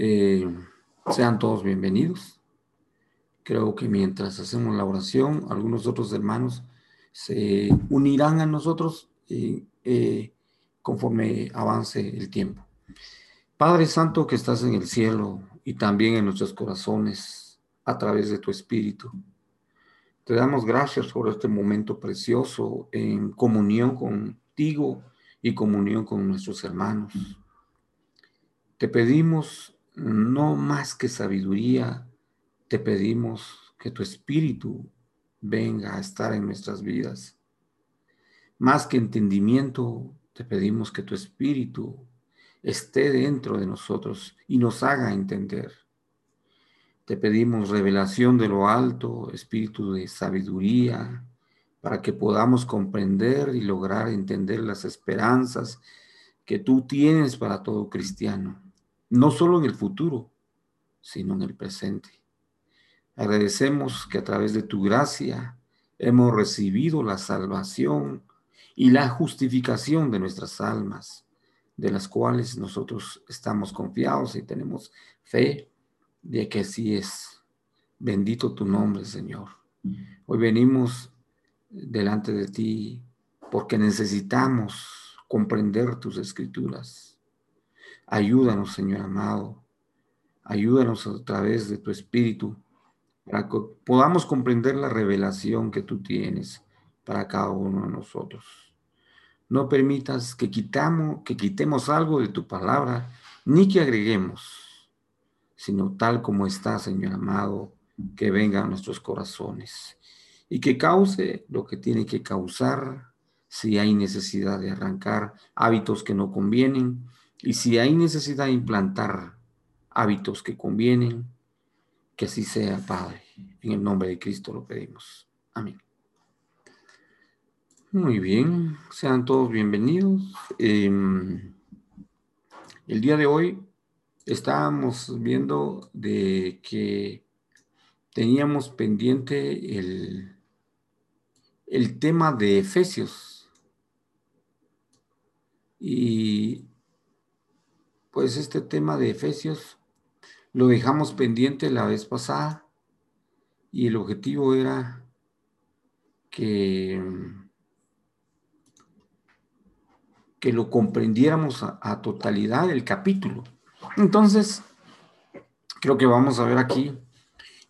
Eh, sean todos bienvenidos. Creo que mientras hacemos la oración, algunos otros hermanos se unirán a nosotros eh, conforme avance el tiempo. Padre Santo que estás en el cielo y también en nuestros corazones a través de tu Espíritu. Te damos gracias por este momento precioso en comunión contigo y comunión con nuestros hermanos. Te pedimos no más que sabiduría, te pedimos que tu espíritu venga a estar en nuestras vidas. Más que entendimiento, te pedimos que tu espíritu esté dentro de nosotros y nos haga entender. Te pedimos revelación de lo alto, espíritu de sabiduría, para que podamos comprender y lograr entender las esperanzas que tú tienes para todo cristiano, no solo en el futuro, sino en el presente. Agradecemos que a través de tu gracia hemos recibido la salvación y la justificación de nuestras almas, de las cuales nosotros estamos confiados y tenemos fe de que así es. Bendito tu nombre, Señor. Hoy venimos delante de ti porque necesitamos comprender tus escrituras. Ayúdanos, Señor amado. Ayúdanos a través de tu espíritu para que podamos comprender la revelación que tú tienes para cada uno de nosotros. No permitas que, quitamos, que quitemos algo de tu palabra, ni que agreguemos, sino tal como está, Señor amado, que venga a nuestros corazones y que cause lo que tiene que causar si hay necesidad de arrancar hábitos que no convienen y si hay necesidad de implantar hábitos que convienen, que así sea, Padre. En el nombre de Cristo lo pedimos. Amén. Muy bien, sean todos bienvenidos. Em, el día de hoy estábamos viendo de que teníamos pendiente el, el tema de Efesios. Y pues este tema de Efesios lo dejamos pendiente la vez pasada y el objetivo era que, que lo comprendiéramos a, totalidad el capítulo. Entonces, creo que vamos a ver aquí,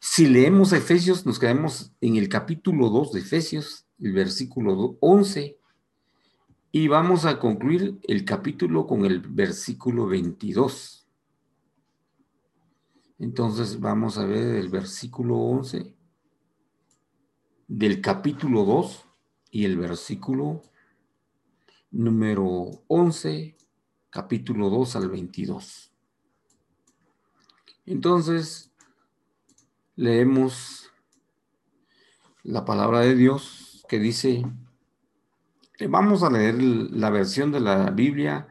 si leemos Efesios, nos quedamos en el capítulo 2 de Efesios, el versículo 11, y vamos a concluir el capítulo con el versículo 22. Entonces vamos a ver el versículo 11 del capítulo 2 y el versículo número 11, capítulo 2 al 22. Entonces, leemos la palabra de Dios que dice, vamos a leer la versión de la Biblia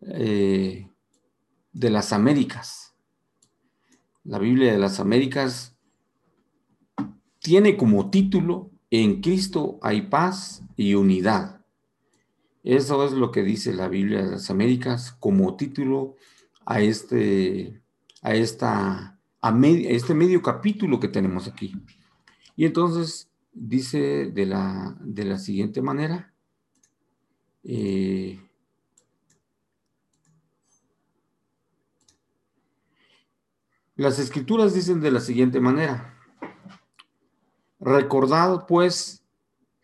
eh, de las Américas. La Biblia de las Américas tiene como título, En Cristo hay paz y unidad. Eso es lo que dice la Biblia de las Américas como título a este, a esta, a este medio capítulo que tenemos aquí. Y entonces dice de la, de la siguiente manera. Eh, las escrituras dicen de la siguiente manera. Recordad pues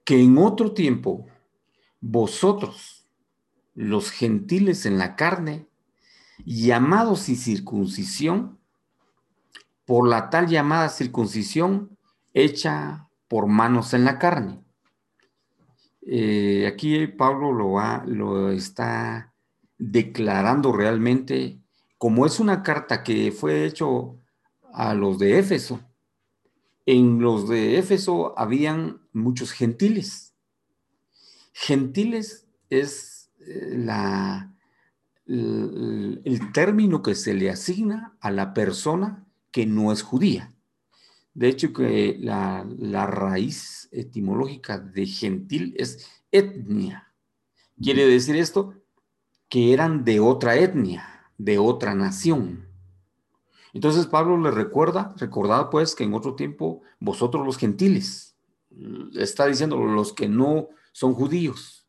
que en otro tiempo vosotros, los gentiles en la carne, llamados y circuncisión, por la tal llamada circuncisión hecha por manos en la carne. Eh, aquí Pablo lo, lo está declarando realmente como es una carta que fue hecho a los de Éfeso. En los de Éfeso habían muchos gentiles. Gentiles es eh, el término que se le asigna a la persona que no es judía. De hecho, que la, raíz etimológica de gentil es etnia. Quiere decir esto que eran de otra etnia, de otra nación. Entonces Pablo le recuerda, recordad pues que en otro tiempo vosotros los gentiles, está diciendo los que no son judíos,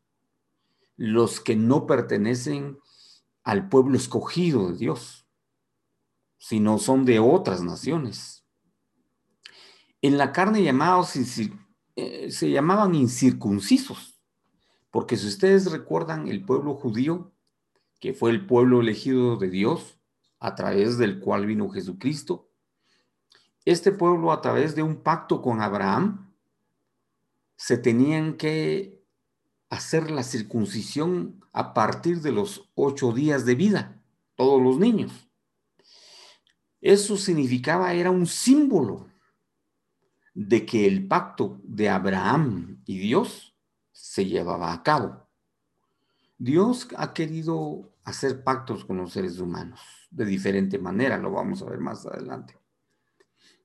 los que no pertenecen al pueblo escogido de Dios, sino son de otras naciones. En la carne llamados, eh, se llamaban incircuncisos, porque si ustedes recuerdan el pueblo judío, que fue el pueblo elegido de Dios, a través del cual vino Jesucristo, este pueblo a través de un pacto con Abraham, se tenían que hacer la circuncisión a partir de los ocho días de vida, todos los niños. Eso significaba, era un símbolo de que el pacto de Abraham y Dios se llevaba a cabo. Dios ha querido hacer pactos con los seres humanos de diferente manera, lo vamos a ver más adelante.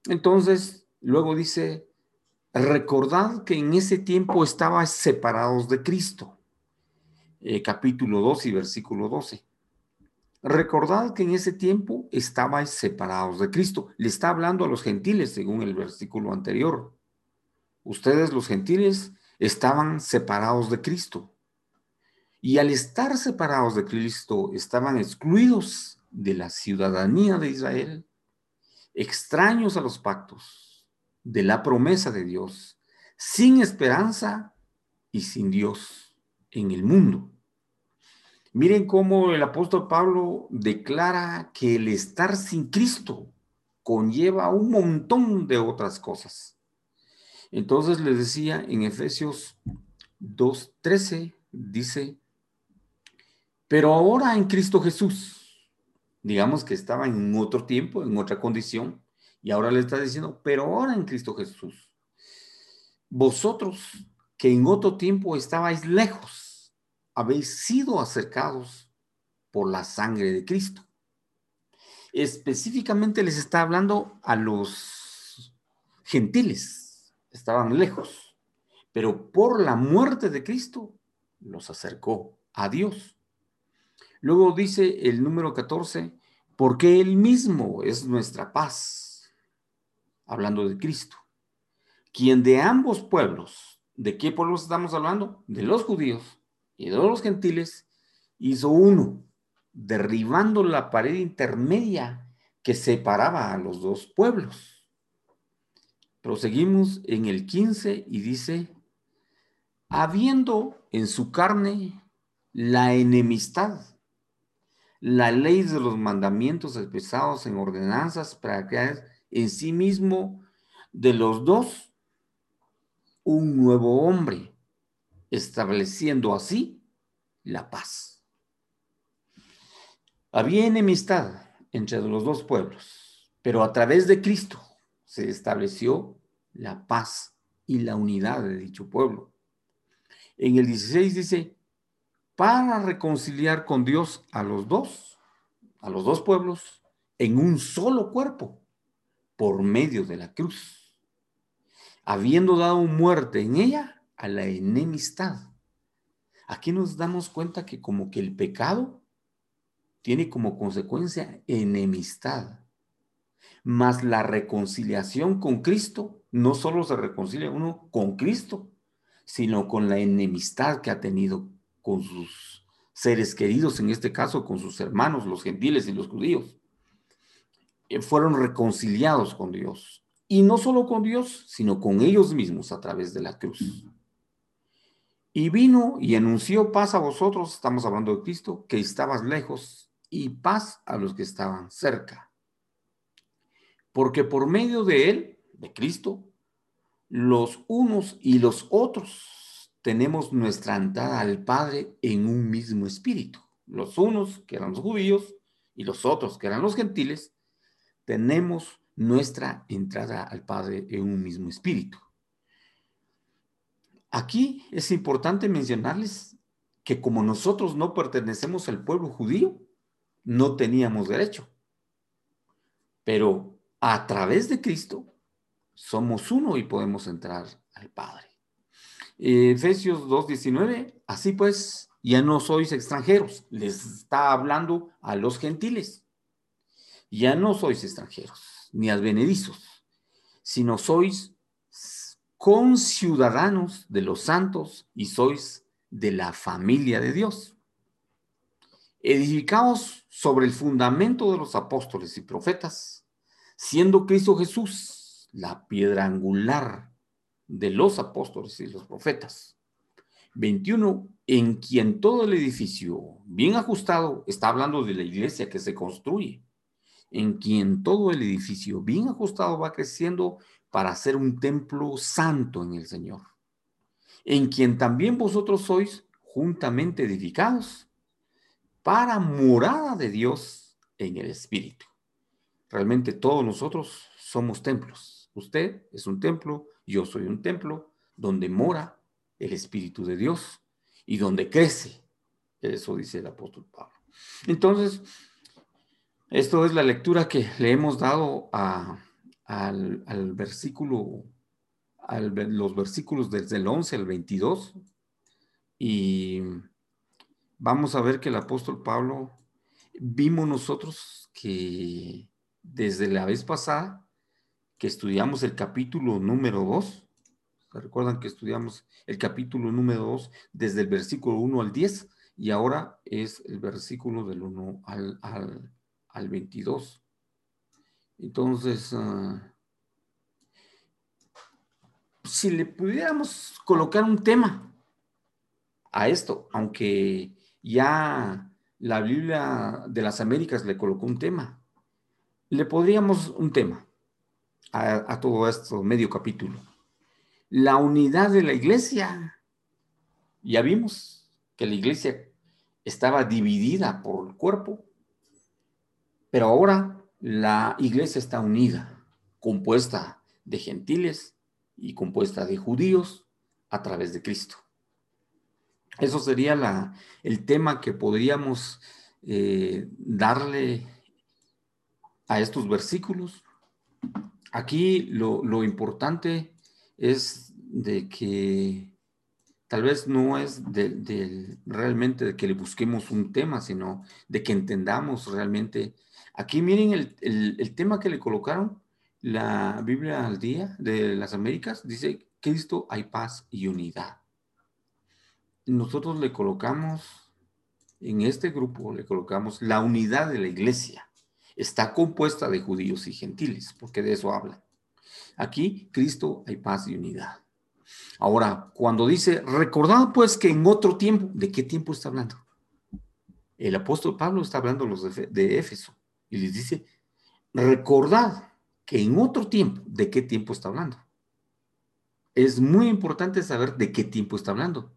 Entonces, luego dice, recordad que en ese tiempo estabais separados de Cristo. Eh, capítulo 2 y versículo 12. Recordad que en ese tiempo estabais separados de Cristo. Le está hablando a los gentiles, según el versículo anterior. Ustedes, los gentiles, estaban separados de Cristo. Y al estar separados de Cristo, estaban excluidos de la ciudadanía de Israel, extraños a los pactos, de la promesa de Dios, sin esperanza y sin Dios en el mundo. Miren cómo el apóstol Pablo declara que el estar sin Cristo conlleva un montón de otras cosas. Entonces les decía en Efesios 2.13, dice, pero ahora en Cristo Jesús, digamos que estaba en otro tiempo, en otra condición, y ahora le está diciendo, pero ahora en Cristo Jesús, vosotros que en otro tiempo estabais lejos, habéis sido acercados por la sangre de Cristo. Específicamente les está hablando a los gentiles, estaban lejos, pero por la muerte de Cristo los acercó a Dios. Luego dice el número 14, porque Él mismo es nuestra paz, hablando de Cristo, quien de ambos pueblos, ¿de qué pueblos estamos hablando? De los judíos y de los gentiles hizo uno, derribando la pared intermedia que separaba a los dos pueblos. Proseguimos en el 15 y dice, habiendo en su carne la enemistad, la ley de los mandamientos expresados en ordenanzas para crear en sí mismo de los dos un nuevo hombre estableciendo así la paz. Había enemistad entre los dos pueblos, pero a través de Cristo se estableció la paz y la unidad de dicho pueblo. En el 16 dice, para reconciliar con Dios a los dos, a los dos pueblos, en un solo cuerpo, por medio de la cruz, habiendo dado muerte en ella a la enemistad. Aquí nos damos cuenta que como que el pecado tiene como consecuencia enemistad. Más la reconciliación con Cristo, no solo se reconcilia uno con Cristo, sino con la enemistad que ha tenido con sus seres queridos, en este caso con sus hermanos, los gentiles y los judíos. Eh, fueron reconciliados con Dios. Y no solo con Dios, sino con ellos mismos a través de la cruz. Y vino y anunció paz a vosotros, estamos hablando de Cristo, que estabas lejos, y paz a los que estaban cerca. Porque por medio de Él, de Cristo, los unos y los otros tenemos nuestra entrada al Padre en un mismo espíritu. Los unos, que eran los judíos, y los otros, que eran los gentiles, tenemos nuestra entrada al Padre en un mismo espíritu. Aquí es importante mencionarles que como nosotros no pertenecemos al pueblo judío, no teníamos derecho. Pero a través de Cristo somos uno y podemos entrar al Padre. Efesios 2.19, así pues, ya no sois extranjeros, les está hablando a los gentiles, Ya no sois extranjeros, ni advenedizos, sino sois conciudadanos de los santos y sois de la familia de Dios. Edificaos sobre el fundamento de los apóstoles y profetas, siendo Cristo Jesús la piedra angular de los apóstoles y los profetas. 21. En quien todo el edificio bien ajustado, está hablando de la iglesia que se construye, en quien todo el edificio bien ajustado va creciendo para ser un templo santo en el Señor, en quien también vosotros sois juntamente edificados para morada de Dios en el Espíritu. Realmente todos nosotros somos templos. Usted es un templo, yo soy un templo donde mora el Espíritu de Dios y donde crece. Eso dice el apóstol Pablo. Entonces, esto es la lectura que le hemos dado al, versículo, los versículos desde el 11 al 22. Y vamos a ver que el apóstol Pablo, vimos nosotros que desde la vez pasada que estudiamos el capítulo número 2, recuerdan que estudiamos el capítulo número 2 desde el versículo 1 al 10 y ahora es el versículo del 1 al, al, 22. Entonces, ah, si le pudiéramos colocar un tema a esto, aunque ya la Biblia de las Américas le colocó un tema. Le podríamos un tema a, todo esto, medio capítulo. La unidad de la iglesia. Ya vimos que la iglesia estaba dividida por el cuerpo, pero ahora la iglesia está unida, compuesta de gentiles y compuesta de judíos a través de Cristo. Eso sería el tema que podríamos eh, darle a estos versículos. Aquí lo, importante es de que tal vez no es de, realmente de que le busquemos un tema, sino de que entendamos realmente. Aquí miren el, el tema que le colocaron, la Biblia al día de las Américas, dice, Cristo hay paz y unidad nosotros le colocamos, en este grupo le colocamos la unidad de la iglesia. Está compuesta de judíos y gentiles, porque de eso habla. Aquí, Cristo, hay paz y unidad. Ahora, cuando dice, recordad pues que en otro tiempo, ¿de qué tiempo está hablando? El apóstol Pablo está hablando de Éfeso y les dice, recordad que en otro tiempo, ¿de qué tiempo está hablando? Es muy importante saber de qué tiempo está hablando.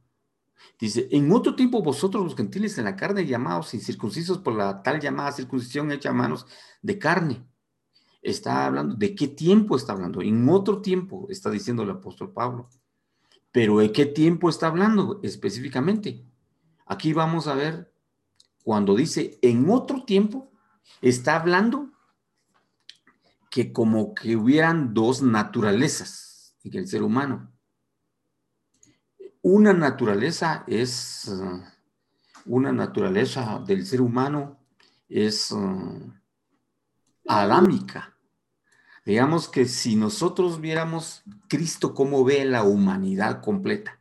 Dice, en otro tiempo vosotros los gentiles en la carne llamados incircuncisos por la tal llamada circuncisión hecha a manos de carne. Está hablando, ¿de qué tiempo está hablando? En otro tiempo, está diciendo el apóstol Pablo. Pero ¿de qué tiempo está hablando específicamente? Aquí vamos a ver, cuando dice en otro tiempo, está hablando que como que hubieran dos naturalezas en el ser humano. Una naturaleza es, uh, una naturaleza del ser humano es uh, adámica. Digamos que si nosotros viéramos Cristo cómo ve la humanidad completa,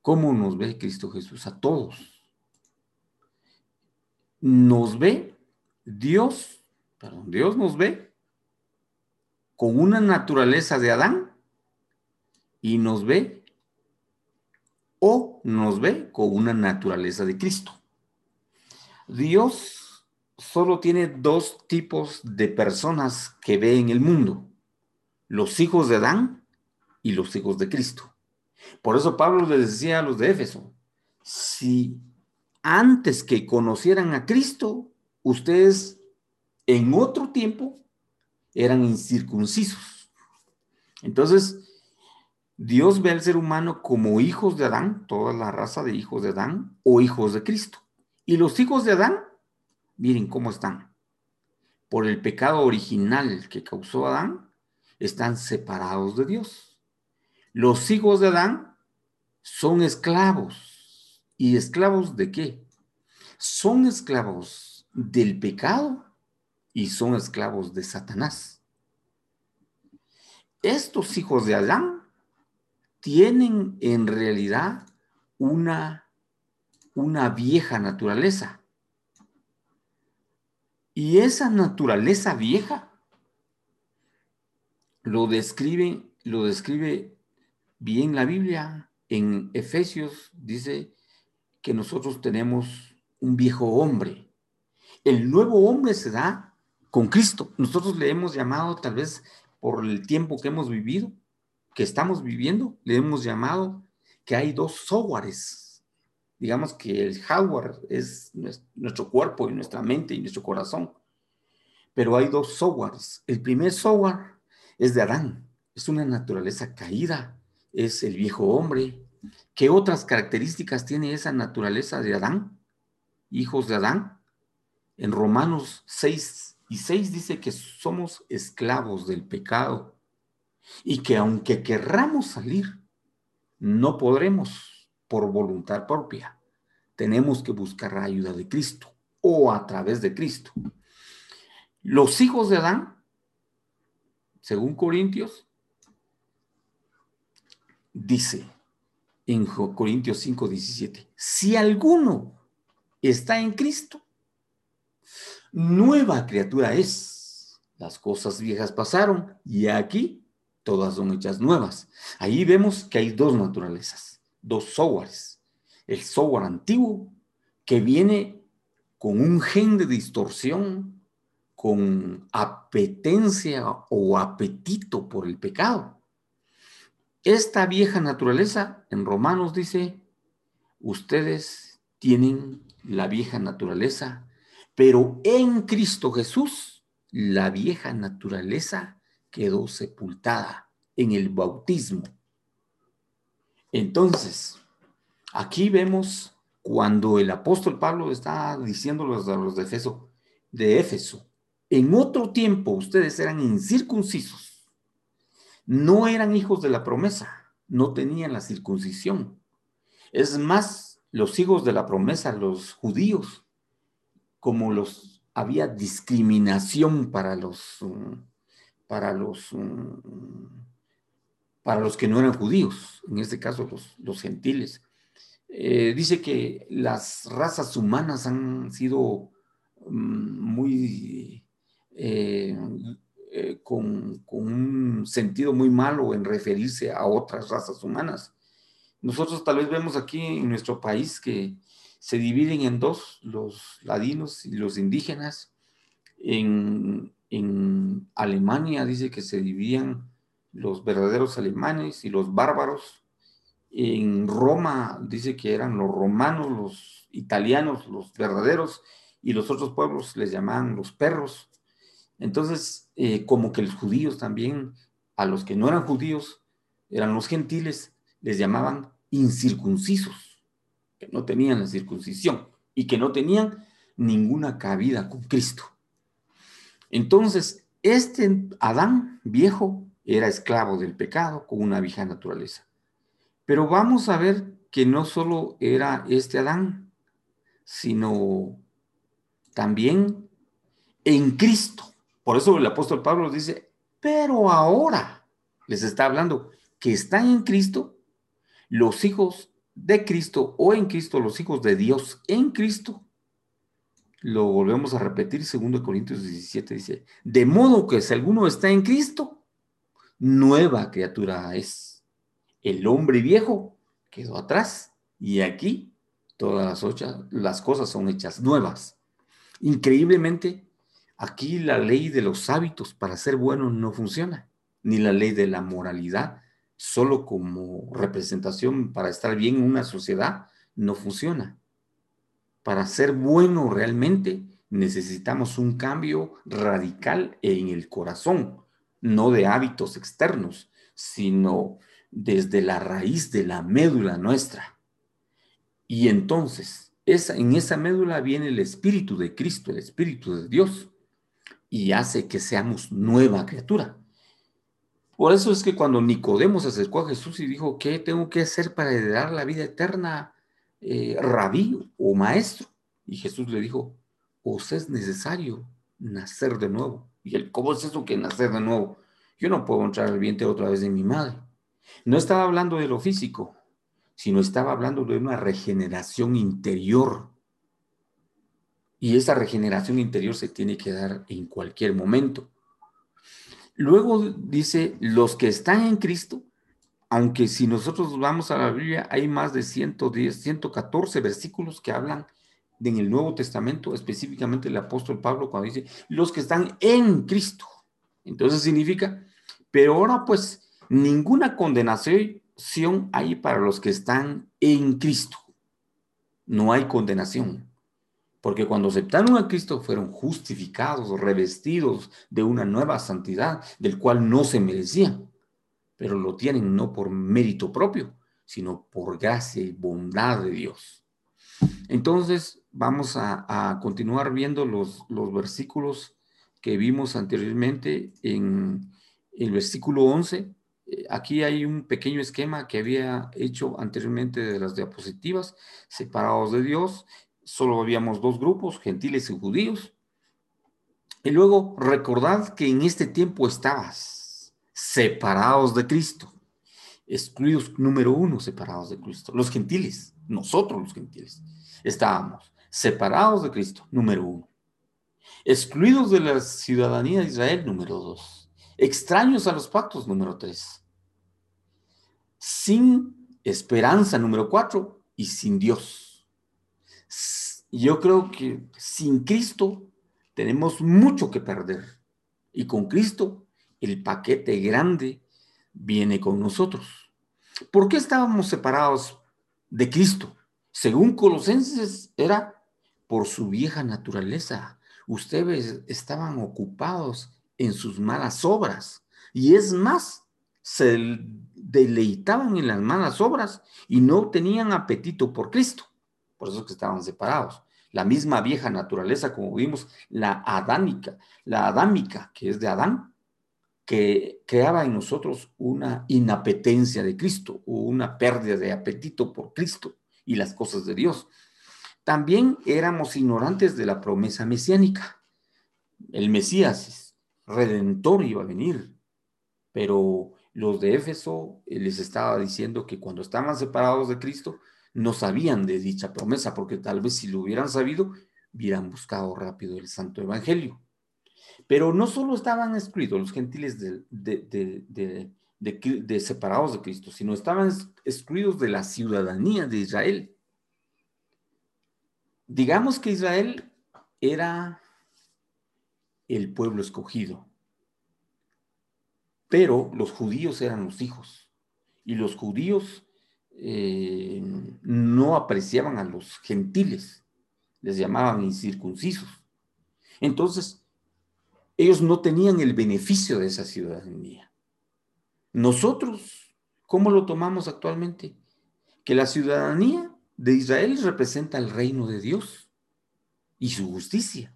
cómo nos ve Cristo Jesús a todos. Nos ve Dios, Dios nos ve con una naturaleza de Adán y nos ve o nos ve con una naturaleza de Cristo. Dios solo tiene dos tipos de personas que ve en el mundo, los hijos de Adán y los hijos de Cristo. Por eso Pablo les decía a los de Éfeso, si antes que conocieran a Cristo, ustedes en otro tiempo eran incircuncisos. Entonces, Dios ve al ser humano como hijos de Adán, toda la raza de hijos de Adán, o hijos de Cristo. Y los hijos de Adán, miren cómo están. Por el pecado original que causó Adán, están separados de Dios. Los hijos de Adán son esclavos. ¿Y esclavos de qué? Son esclavos del pecado y son esclavos de Satanás. Estos hijos de Adán tienen en realidad una, una vieja naturaleza. Y esa naturaleza vieja lo describe, lo describe bien la Biblia. En Efesios dice que nosotros tenemos un viejo hombre. El nuevo hombre se da con Cristo. Nosotros le hemos llamado, tal vez por el tiempo que hemos vivido, que estamos viviendo, le hemos llamado que hay dos softwares. Digamos que el hardware es nuestro cuerpo y nuestra mente y nuestro corazón. Pero hay dos softwares. El primer software es de Adán. Es una naturaleza caída. Es el viejo hombre. ¿Qué otras características tiene esa naturaleza de Adán? Hijos de Adán. En Romanos 6 y 6 dice que somos esclavos del pecado y que aunque querramos salir, no podremos por voluntad propia. Tenemos que buscar la ayuda de Cristo o a través de Cristo. Los hijos de Adán, según Corintios, dice en Corintios 5, 17, si alguno está en Cristo, nueva criatura es. Las cosas viejas pasaron y aquí todas son hechas nuevas. Ahí vemos que hay dos naturalezas, dos softwares. El software antiguo que viene con un gen de distorsión, con apetencia o apetito por el pecado. Esta vieja naturaleza, en Romanos dice, ustedes tienen la vieja naturaleza, pero en Cristo Jesús, la vieja naturaleza quedó sepultada en el bautismo. Entonces, aquí vemos cuando el apóstol Pablo está diciéndolos a los de Éfeso, de Éfeso, en otro tiempo ustedes eran incircuncisos, no eran hijos de la promesa, no tenían la circuncisión. Es más, los hijos de la promesa, los judíos, como los había discriminación para los para los, mm, para los que no eran judíos, en este caso los, gentiles. Eh, dice que las razas humanas han sido mm, muy eh, eh, con, un sentido muy malo en referirse a otras razas humanas. Nosotros tal vez vemos aquí en nuestro país que se dividen en dos, los ladinos y los indígenas. En, en Alemania dice que se dividían los verdaderos alemanes y los bárbaros. En Roma dice que eran los romanos, los italianos, los verdaderos, y los otros pueblos les llamaban los perros. Entonces, eh, como que los judíos también, a los que no eran judíos, eran los gentiles, les llamaban incircuncisos, que no tenían la circuncisión y que no tenían ninguna cabida con Cristo. Entonces, este Adán viejo era esclavo del pecado con una vieja naturaleza. Pero vamos a ver que no solo era este Adán, sino también en Cristo. Por eso el apóstol Pablo dice, pero ahora les está hablando que están en Cristo los hijos de Cristo o en Cristo los hijos de Dios en Cristo lo volvemos a repetir, 2 Corintios 17 dice, de modo que si alguno está en Cristo, nueva criatura es. El hombre viejo quedó atrás y aquí todas las, las cosas son hechas nuevas. Increíblemente, aquí la ley de los hábitos para ser bueno no funciona, ni la ley de la moralidad, solo como representación para estar bien en una sociedad, no funciona para ser bueno realmente necesitamos un cambio radical en el corazón, no de hábitos externos, sino desde la raíz de la médula nuestra. Y entonces, esa, en esa médula viene el Espíritu de Cristo, el Espíritu de Dios, y hace que seamos nueva criatura. Por eso es que cuando Nicodemo se acercó a Jesús y dijo, ¿qué tengo que hacer para heredar la vida eterna? eh, rabí o maestro. Y Jesús le dijo, os es necesario nacer de nuevo. ¿Y el cómo es eso que nacer de nuevo? Yo no puedo entrar al vientre otra vez de mi madre. No estaba hablando de lo físico, sino estaba hablando de una regeneración interior. Y esa regeneración interior se tiene que dar en cualquier momento. Luego dice, los que están en Cristo, aunque si nosotros vamos a la Biblia, hay más de 110, 114 versículos que hablan en el Nuevo Testamento, específicamente el apóstol Pablo cuando dice, los que están en Cristo. Entonces significa, pero ahora pues ninguna condenación hay para los que están en Cristo. No hay condenación. Porque cuando aceptaron a Cristo fueron justificados, revestidos de una nueva santidad del cual no se merecían, pero lo tienen no por mérito propio, sino por gracia y bondad de Dios. Entonces, vamos a, continuar viendo los, los versículos que vimos anteriormente en el versículo 11. Eh, aquí hay un pequeño esquema que había hecho anteriormente de las diapositivas, separados de Dios, solo habíamos dos grupos, gentiles y judíos. Y luego recordad que en este tiempo estabas separados de Cristo. Excluidos, número uno, separados de Cristo. Los gentiles, nosotros los gentiles, estábamos separados de Cristo, número uno. Excluidos de la ciudadanía de Israel, número dos. Extraños a los pactos, número tres. Sin esperanza, número cuatro. Y sin Dios yo creo que sin Cristo tenemos mucho que perder. Y con Cristo el paquete grande viene con nosotros. ¿Por qué estábamos separados de Cristo? Según Colosenses era por su vieja naturaleza. Ustedes estaban ocupados en sus malas obras. Y es más, se deleitaban en las malas obras y no tenían apetito por Cristo por eso es que estaban separados. La misma vieja naturaleza, como vimos, la adámica, la adámica, que es de Adán, que creaba en nosotros una inapetencia de Cristo o una pérdida de apetito por Cristo y las cosas de Dios. También éramos ignorantes de la promesa mesiánica. El Mesías, redentor, iba a venir, pero los de Éfeso eh, les estaba diciendo que cuando estaban separados de Cristo, no sabían de dicha promesa, porque tal vez si lo hubieran sabido, hubieran buscado rápido el Santo Evangelio. Pero no solo estaban excluidos los gentiles de, separados de Cristo, sino estaban excluidos de la ciudadanía de Israel. Digamos que Israel era el pueblo escogido, pero los judíos eran los hijos, y los judíos eh, no apreciaban a los gentiles, les llamaban incircuncisos. Entonces, ellos no tenían el beneficio de esa ciudadanía. Nosotros, ¿cómo lo tomamos actualmente? Que la ciudadanía de Israel representa el reino de Dios y su justicia.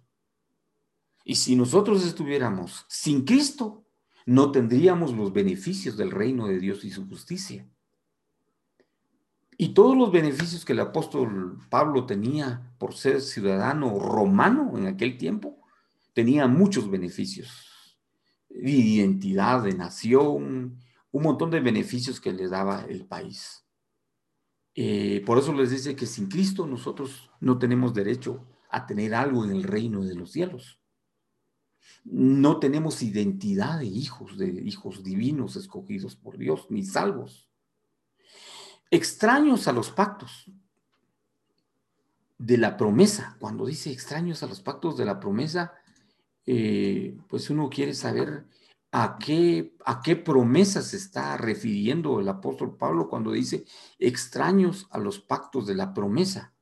Y si nosotros estuviéramos sin Cristo, no tendríamos los beneficios del reino de Dios y su justicia. Y todos los beneficios que el apóstol Pablo tenía por ser ciudadano romano en aquel tiempo, tenía muchos beneficios. De identidad, de nación, un montón de beneficios que le daba el país. Eh, por eso les dice que sin Cristo nosotros no tenemos derecho a tener algo en el reino de los cielos. No tenemos identidad de hijos, de hijos divinos escogidos por Dios, ni salvos extraños a los pactos de la promesa. Cuando dice extraños a los pactos de la promesa, eh, pues uno quiere saber a qué, a qué promesa se está refiriendo el apóstol Pablo cuando dice extraños a los pactos de la promesa.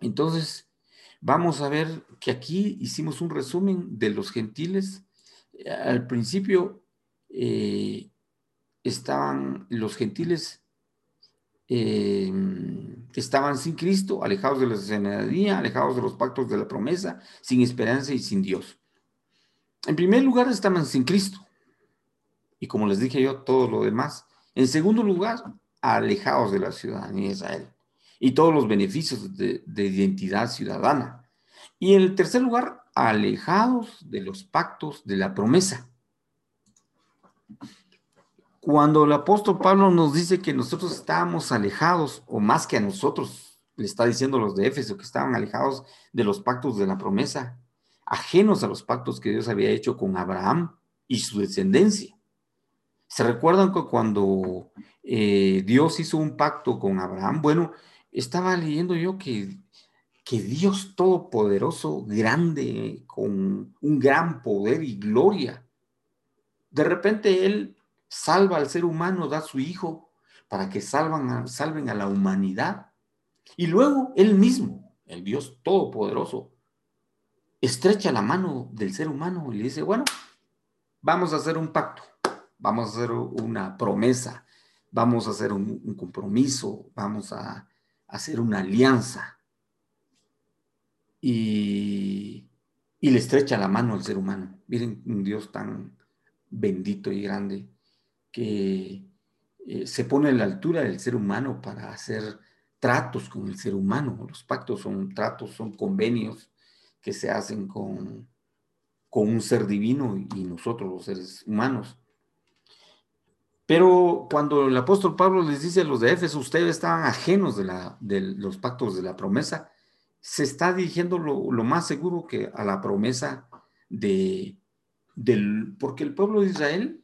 Entonces, vamos a ver que aquí hicimos un resumen de los gentiles. Al principio eh, estaban los gentiles Em, estaban sin Cristo, alejados de la ciudadanía, alejados de los pactos de la promesa, sin esperanza y sin Dios. En primer lugar, estaban sin Cristo. Y como les dije yo, todo lo demás. En segundo lugar, alejados de la ciudadanía de Israel y todos los beneficios de, de identidad ciudadana. Y en el tercer lugar, alejados de los pactos de la promesa. Cuando el apóstol Pablo nos dice que nosotros estábamos alejados, o más que a nosotros, le está diciendo los de Éfeso que estaban alejados de los pactos de la promesa, ajenos a los pactos que Dios había hecho con Abraham y su descendencia. ¿Se recuerdan que cuando eh, Dios hizo un pacto con Abraham? Bueno, estaba leyendo yo que, que Dios Todopoderoso, grande, con un gran poder y gloria, de repente Él salva al ser humano, da a su Hijo para que salvan salven a la humanidad. Y luego Él mismo, el Dios Todopoderoso, estrecha la mano del ser humano y le dice, bueno, vamos a hacer un pacto, vamos a hacer una promesa, vamos a hacer un, compromiso, vamos a, hacer una alianza. Y, y le estrecha la mano al ser humano. Miren, un Dios tan bendito y grande que eh, se pone a la altura del ser humano para hacer tratos con el ser humano. Los pactos son tratos, son convenios que se hacen con, con un ser divino y nosotros los seres humanos. Pero cuando el apóstol Pablo les dice a los de Éfeso, ustedes estaban ajenos de, la, de los pactos de la promesa, se está dirigiendo lo, lo más seguro que a la promesa de, del, porque el pueblo de Israel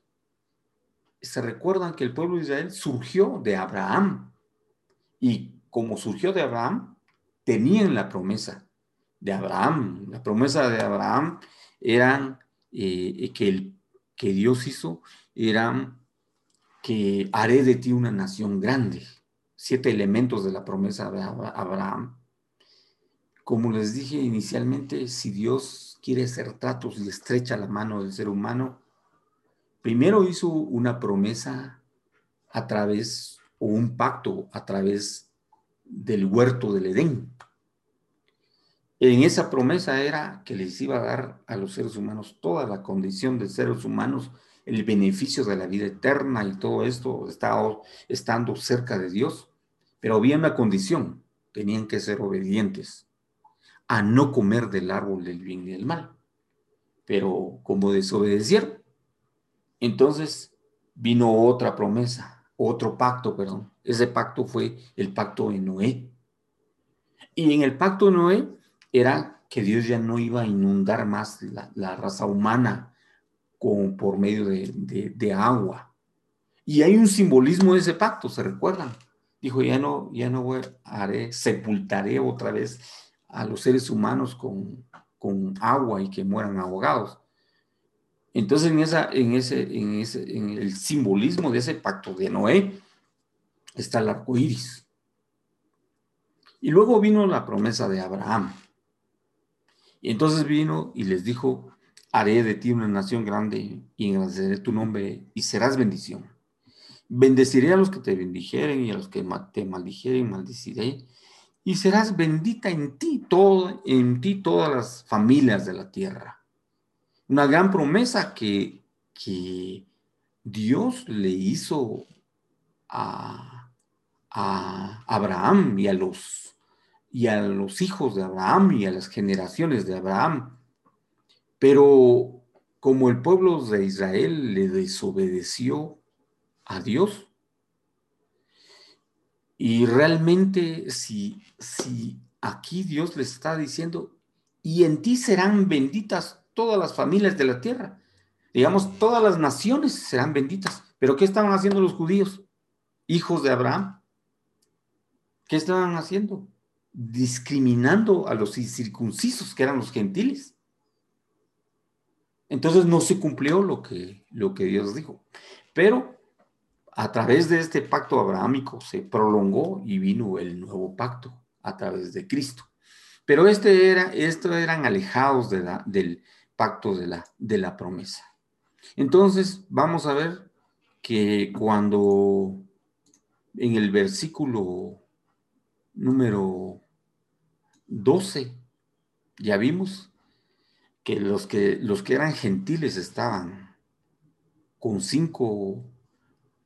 se recuerdan que el pueblo de Israel surgió de Abraham. Y como surgió de Abraham, tenían la promesa de Abraham. La promesa de Abraham eran eh, que, el, que Dios hizo, eran que haré de ti una nación grande. Siete elementos de la promesa de Abraham. Como les dije inicialmente, si Dios quiere hacer tratos y estrecha la mano del ser humano, primero hizo una promesa a través, o un pacto a través del huerto del Edén. En esa promesa era que les iba a dar a los seres humanos toda la condición de seres humanos, el beneficio de la vida eterna y todo esto, estado, estando cerca de Dios. Pero había una condición, tenían que ser obedientes a no comer del árbol del bien y del mal. Pero como desobedecieron, entonces vino otra promesa, otro pacto, perdón. Ese pacto fue el pacto de Noé. Y en el pacto de Noé era que Dios ya no iba a inundar más la, raza humana con, por medio de, agua. Y hay un simbolismo de ese pacto, ¿se recuerdan? Dijo, ya no, ya no voy, haré, sepultaré otra vez a los seres humanos con, con agua y que mueran ahogados. Entonces, en, esa, en, ese, en, ese, en el simbolismo de ese pacto de Noé está el arco iris. Y luego vino la promesa de Abraham. Y entonces vino y les dijo: Haré de ti una nación grande y engrandeceré tu nombre y serás bendición. Bendeciré a los que te bendijeren y a los que te maldijeren, maldiciré. Y serás bendita en ti, todo, en ti todas las familias de la tierra una gran promesa que, que Dios le hizo a, a, Abraham y a, los, y a los hijos de Abraham y a las generaciones de Abraham. Pero como el pueblo de Israel le desobedeció a Dios, y realmente si, si aquí Dios le está diciendo, y en ti serán benditas todas las familias de la tierra. Digamos, todas las naciones serán benditas. Pero ¿qué estaban haciendo los judíos? Hijos de Abraham. ¿Qué estaban haciendo? Discriminando a los incircuncisos, que eran los gentiles. Entonces no se cumplió lo que, lo que Dios dijo. Pero a través de este pacto abrahámico se prolongó y vino el nuevo pacto a través de Cristo. Pero este era, estos eran alejados de del, pacto de la, de la promesa. Entonces, vamos a ver que cuando en el versículo número 12, ya vimos que los que, los que eran gentiles estaban con cinco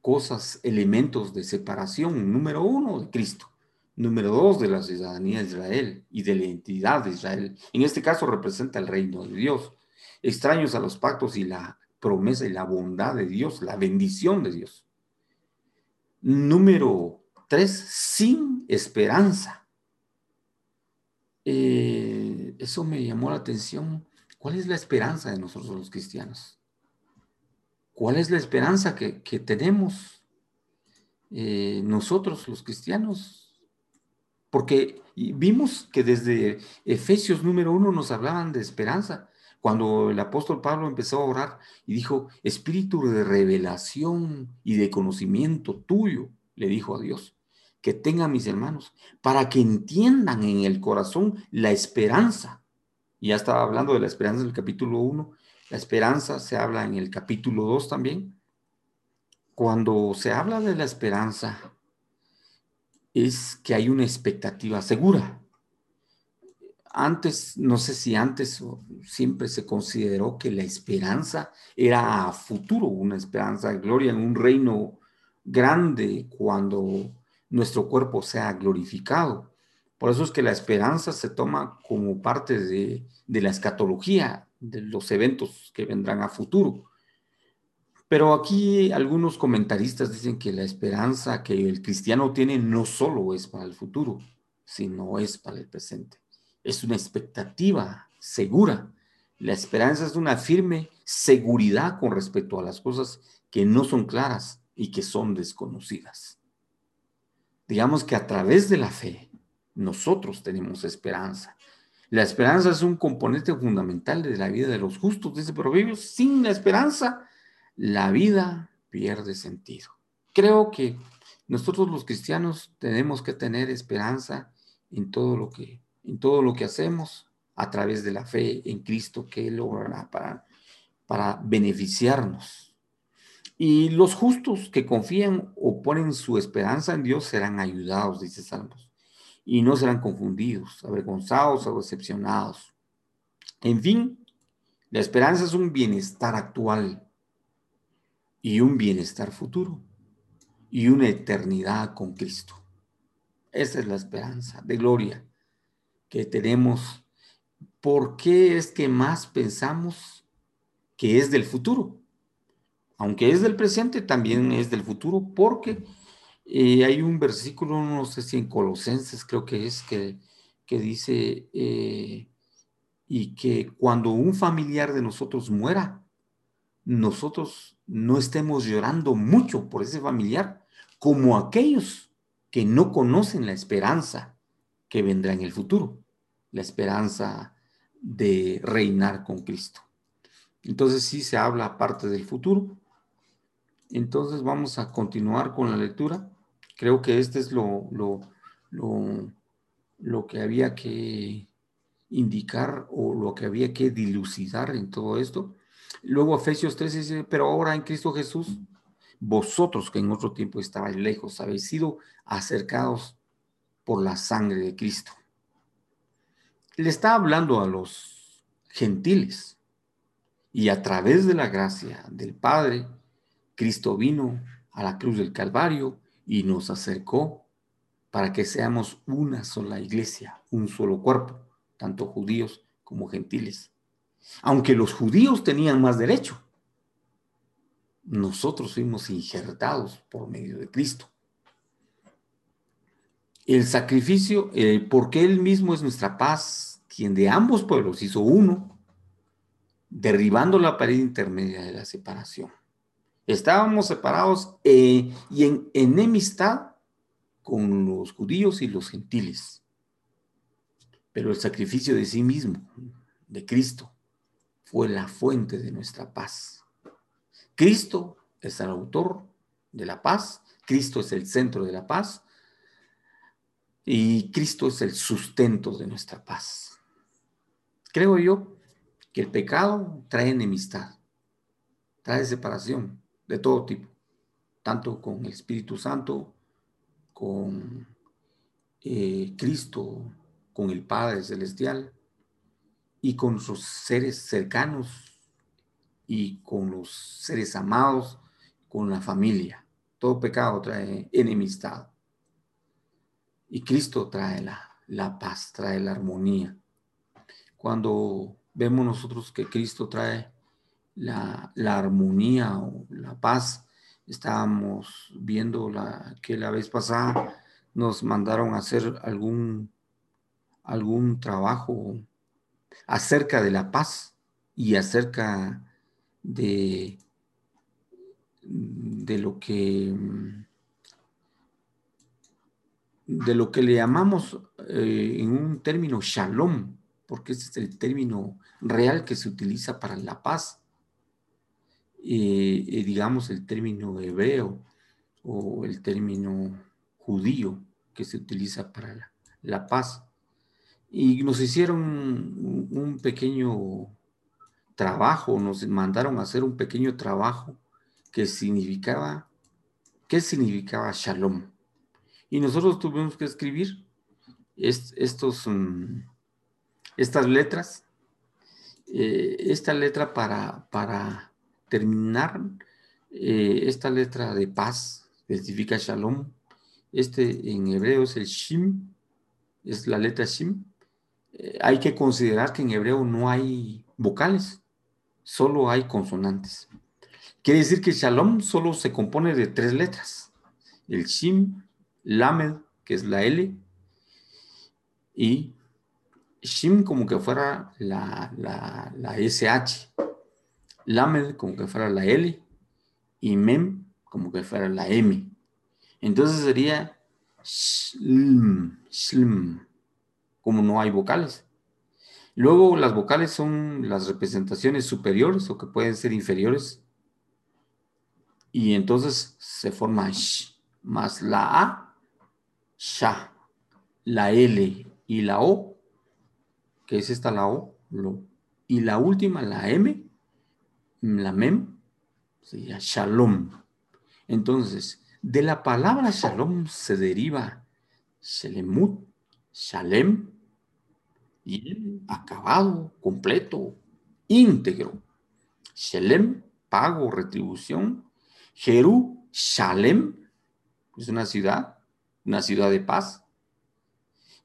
cosas, elementos de separación. Número uno, de Cristo. Número dos, de la ciudadanía de Israel y de la identidad de Israel. En este caso representa el reino de Dios. Extraños a los pactos y la promesa y la bondad de Dios, la bendición de Dios. Número tres, sin esperanza. Eh, eso me llamó la atención. ¿Cuál es la esperanza de nosotros los cristianos? ¿Cuál es la esperanza que, tenemos eh, nosotros los cristianos? Porque vimos que desde Efesios número uno nos hablaban de esperanza. Cuando el apóstol Pablo empezó a orar y dijo, espíritu de revelación y de conocimiento tuyo, le dijo a Dios, que tengan mis hermanos, para que entiendan en el corazón la esperanza. Y ya estaba hablando de la esperanza en el capítulo 1, la esperanza se habla en el capítulo 2 también. Cuando se habla de la esperanza, es que hay una expectativa segura. Antes, no sé si antes siempre se consideró que la esperanza era a futuro, una esperanza de gloria en un reino grande cuando nuestro cuerpo sea glorificado. Por eso es que la esperanza se toma como parte de, de la escatología, de los eventos que vendrán a futuro. Pero aquí algunos comentaristas dicen que la esperanza que el cristiano tiene no solo es para el futuro, sino es para el presente. Es una expectativa segura. La esperanza es una firme seguridad con respecto a las cosas que no son claras y que son desconocidas. Digamos que a través de la fe nosotros tenemos esperanza. La esperanza es un componente fundamental de la vida de los justos, dice Proverbios. Sin la esperanza, la vida pierde sentido. Creo que nosotros los cristianos tenemos que tener esperanza en todo lo que, en todo lo que hacemos a través de la fe en Cristo que Él logrará para, para beneficiarnos. Y los justos que confían o ponen su esperanza en Dios serán ayudados, dice Salmos y no serán confundidos, avergonzados o decepcionados. En fin, la esperanza es un bienestar actual y un bienestar futuro y una eternidad con Cristo. Esa es la esperanza de gloria que tenemos. ¿Por qué es que más pensamos que es del futuro? Aunque es del presente, también es del futuro, porque y hay un versículo, no sé si en Colosenses creo que es, que, que dice, eh, y que cuando un familiar de nosotros muera, nosotros no estemos llorando mucho por ese familiar, como aquellos que no conocen la esperanza que vendrá en el futuro, la esperanza de reinar con Cristo. Entonces sí se habla aparte del futuro. Entonces vamos a continuar con la lectura. Creo que este es lo, lo, lo, que había que indicar o lo que había que dilucidar en todo esto. Luego Efesios 3 dice, pero ahora en Cristo Jesús, vosotros que en otro tiempo estabais lejos, habéis sido acercados por la sangre de Cristo. Le está hablando a los gentiles y a través de la gracia del Padre, Cristo vino a la cruz del Calvario y nos acercó para que seamos una sola iglesia, un solo cuerpo, tanto judíos como gentiles. Aunque los judíos tenían más derecho, nosotros fuimos injertados por medio de Cristo. El sacrificio, eh, porque Él mismo es nuestra paz, quien de ambos pueblos hizo uno, derribando la pared intermedia de la separación. Estábamos separados eh, y en enemistad con los judíos y los gentiles. Pero el sacrificio de sí mismo, de Cristo, fue la fuente de nuestra paz. Cristo es el autor de la paz, Cristo es el centro de la paz y Cristo es el sustento de nuestra paz. Creo yo que el pecado trae enemistad, trae separación, de todo tipo, tanto con el Espíritu Santo, con eh, Cristo, con el Padre Celestial y con sus seres cercanos y con los seres amados, con la familia. Todo pecado trae enemistad. Y Cristo trae la, la paz, trae la armonía. Cuando vemos nosotros que Cristo trae la, la armonía o la paz, estábamos viendo la, que la vez pasada nos mandaron a hacer algún, algún trabajo acerca de la paz y acerca de, de lo que de lo que le llamamos eh, en un término shalom, porque ese es el término real que se utiliza para la paz. y digamos el término hebreo o el término judío que se utiliza para la, paz. Y nos hicieron un pequeño trabajo, nos mandaron a hacer un pequeño trabajo que significaba, ¿qué significaba shalom? Y nosotros tuvimos que escribir estos, mm, estas letras, eh, esta letra para, para terminar, eh, esta letra de paz, significa shalom, este en hebreo es el shim, es la letra shim. Eh, hay que considerar que en hebreo no hay vocales, solo hay consonantes. Quiere decir que shalom solo se compone de tres letras, el shim, Lamed, que es la L, y Shim como que fuera la, la, SH, Lamed como que fuera la L, y Mem como que fuera la M. Entonces sería Shlm, como no hay vocales. Luego las vocales son las representaciones superiores o que pueden ser inferiores. Y entonces se forma Sh más la A Sha, la L y la O, que es esta la O, lo, y la última, la M, la Mem, sería Shalom. Entonces, de la palabra Shalom se deriva Shalemut, Shalem, y acabado, completo, íntegro. Shalem, pago, retribución. Jeru, Shalem, es una ciudad una ciudad de paz.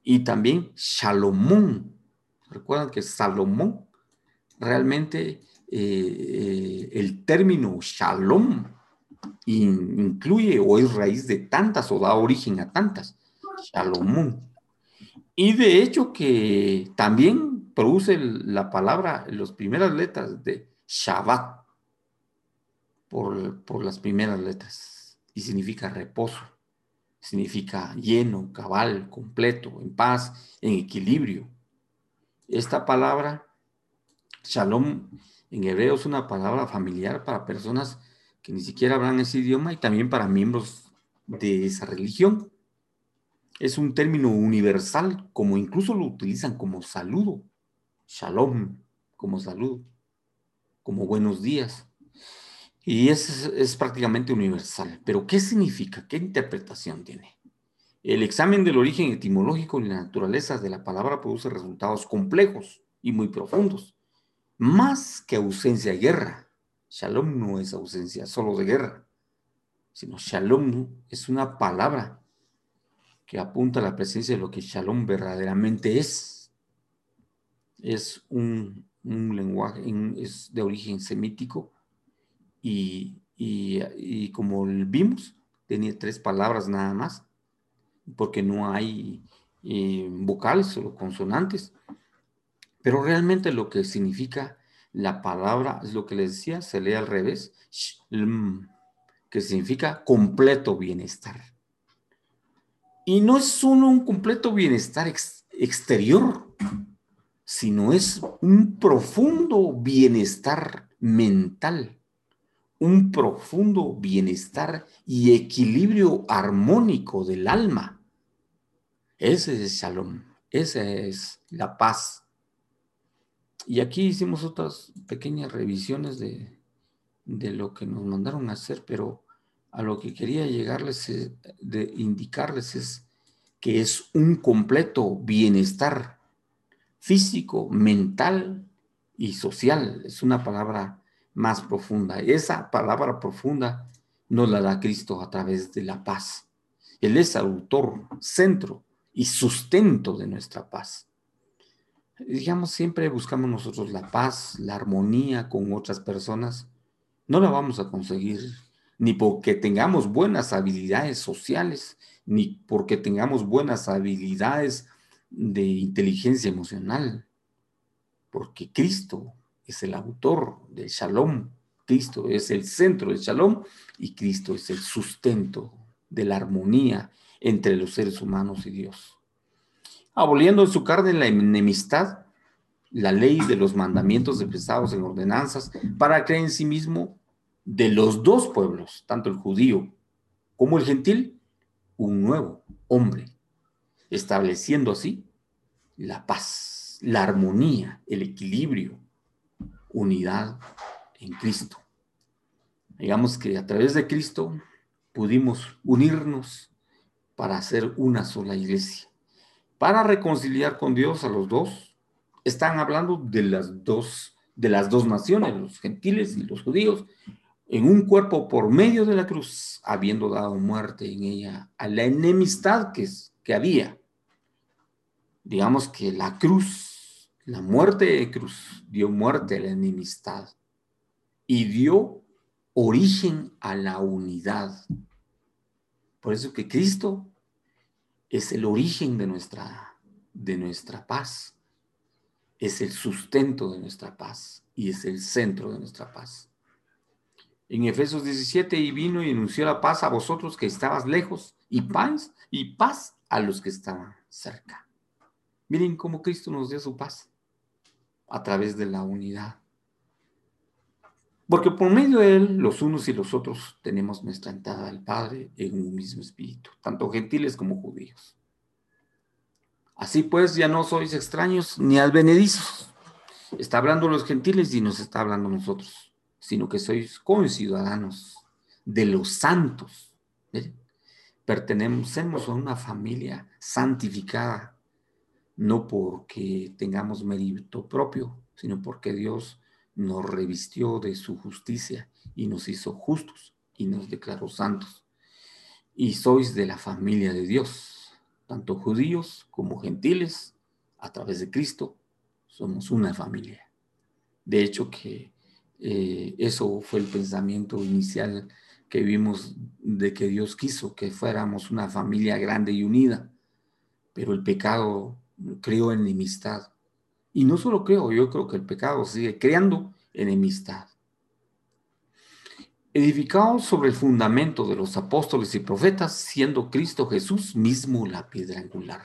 Y también Salomón. Recuerdan que Salomón realmente eh, eh, el término shalom incluye o es raíz de tantas o da origen a tantas. Salomón. Y de hecho que también produce la palabra, las primeras letras de Shabbat por, por las primeras letras y significa reposo significa lleno, cabal, completo, en paz, en equilibrio. Esta palabra, shalom, en hebreo es una palabra familiar para personas que ni siquiera hablan ese idioma y también para miembros de esa religión. Es un término universal, como incluso lo utilizan como saludo. Shalom, como saludo, como buenos días. Y es, es prácticamente universal. Pero ¿qué significa? ¿Qué interpretación tiene? El examen del origen etimológico y la naturaleza de la palabra produce resultados complejos y muy profundos. Más que ausencia de guerra. Shalom no es ausencia solo de guerra, sino shalom es una palabra que apunta a la presencia de lo que shalom verdaderamente es. Es un, un lenguaje, es de origen semítico y, como vimos, tenía tres palabras nada más, porque no hay eh, vocales, solo consonantes. Pero realmente lo que significa la palabra, es lo que les decía, se lee al revés, que significa completo bienestar. Y no es solo un completo bienestar exterior, sino es un profundo bienestar mental un profundo bienestar y equilibrio armónico del alma. Ese es Shalom, esa es la paz. Y aquí hicimos otras pequeñas revisiones de, lo que nos mandaron a hacer, pero a lo que quería llegarles, de indicarles es que es un completo bienestar físico, mental y social. Es una palabra más profunda. Esa palabra profunda nos la da Cristo a través de la paz. Él es autor, centro y sustento de nuestra paz. Digamos, siempre buscamos nosotros la paz, la armonía con otras personas. No la vamos a conseguir ni porque tengamos buenas habilidades sociales, ni porque tengamos buenas habilidades de inteligencia emocional, porque Cristo es el autor del shalom, Cristo es el centro del shalom y Cristo es el sustento de la armonía entre los seres humanos y Dios. Aboliendo en su carne la enemistad, la ley de los mandamientos expresados en ordenanzas, para creer en sí mismo de los dos pueblos, tanto el judío como el gentil, un nuevo hombre, estableciendo así la paz, la armonía, el equilibrio, unidad en Cristo. Digamos que a través de Cristo pudimos unirnos para hacer una sola iglesia, para reconciliar con Dios a los dos. Están hablando de las dos de las dos naciones, los gentiles y los judíos, en un cuerpo por medio de la cruz, habiendo dado muerte en ella a la enemistad que, que había. Digamos que la cruz, la muerte de cruz, dio muerte a la enemistad y dio origen a la unidad. Por eso que Cristo es el origen de nuestra, de nuestra paz, es el sustento de nuestra paz y es el centro de nuestra paz. En Efesios 17, y vino y anunció la paz a vosotros que estabas lejos, y paz, y paz a los que estaban cerca. Miren cómo Cristo nos dio su paz a través de la unidad. Porque por medio de Él, los unos y los otros tenemos nuestra entrada al Padre en un mismo espíritu, tanto gentiles como judíos. Así pues, ya no sois extraños ni advenedizos. Está hablando los gentiles y nos está hablando nosotros sino que sois conciudadanos de los santos. Pertenecemos a una familia santificada, no porque tengamos mérito propio, sino porque Dios nos revistió de su justicia y nos hizo justos y nos declaró santos. Y sois de la familia de Dios, tanto judíos como gentiles, a través de Cristo, somos una familia. De hecho que eh, eso fue el pensamiento inicial que vimos de que Dios quiso que fuéramos una familia grande y unida, pero el pecado creó enemistad. Y no solo creo, yo creo que el pecado sigue creando enemistad. Edificados sobre el fundamento de los apóstoles y profetas, siendo Cristo Jesús mismo la piedra angular.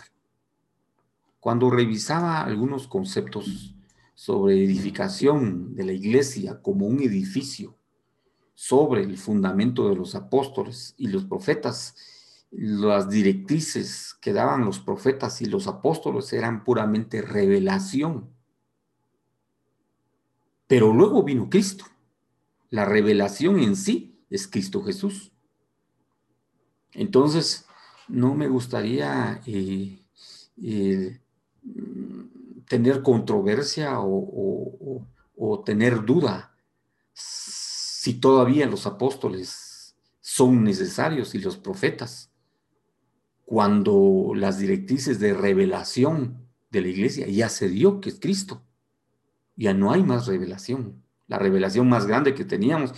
Cuando revisaba algunos conceptos sobre edificación de la iglesia como un edificio sobre el fundamento de los apóstoles y los profetas, las directrices que daban los profetas y los apóstoles eran puramente revelación. Pero luego vino Cristo. La revelación en sí es Cristo Jesús. Entonces, no me gustaría eh, eh, tener controversia o, tener duda si todavía los apóstoles son necesarios y los profetas, cuando las directrices de revelación de la iglesia ya se dio, que es Cristo. Ya no hay más revelación. La revelación más grande que teníamos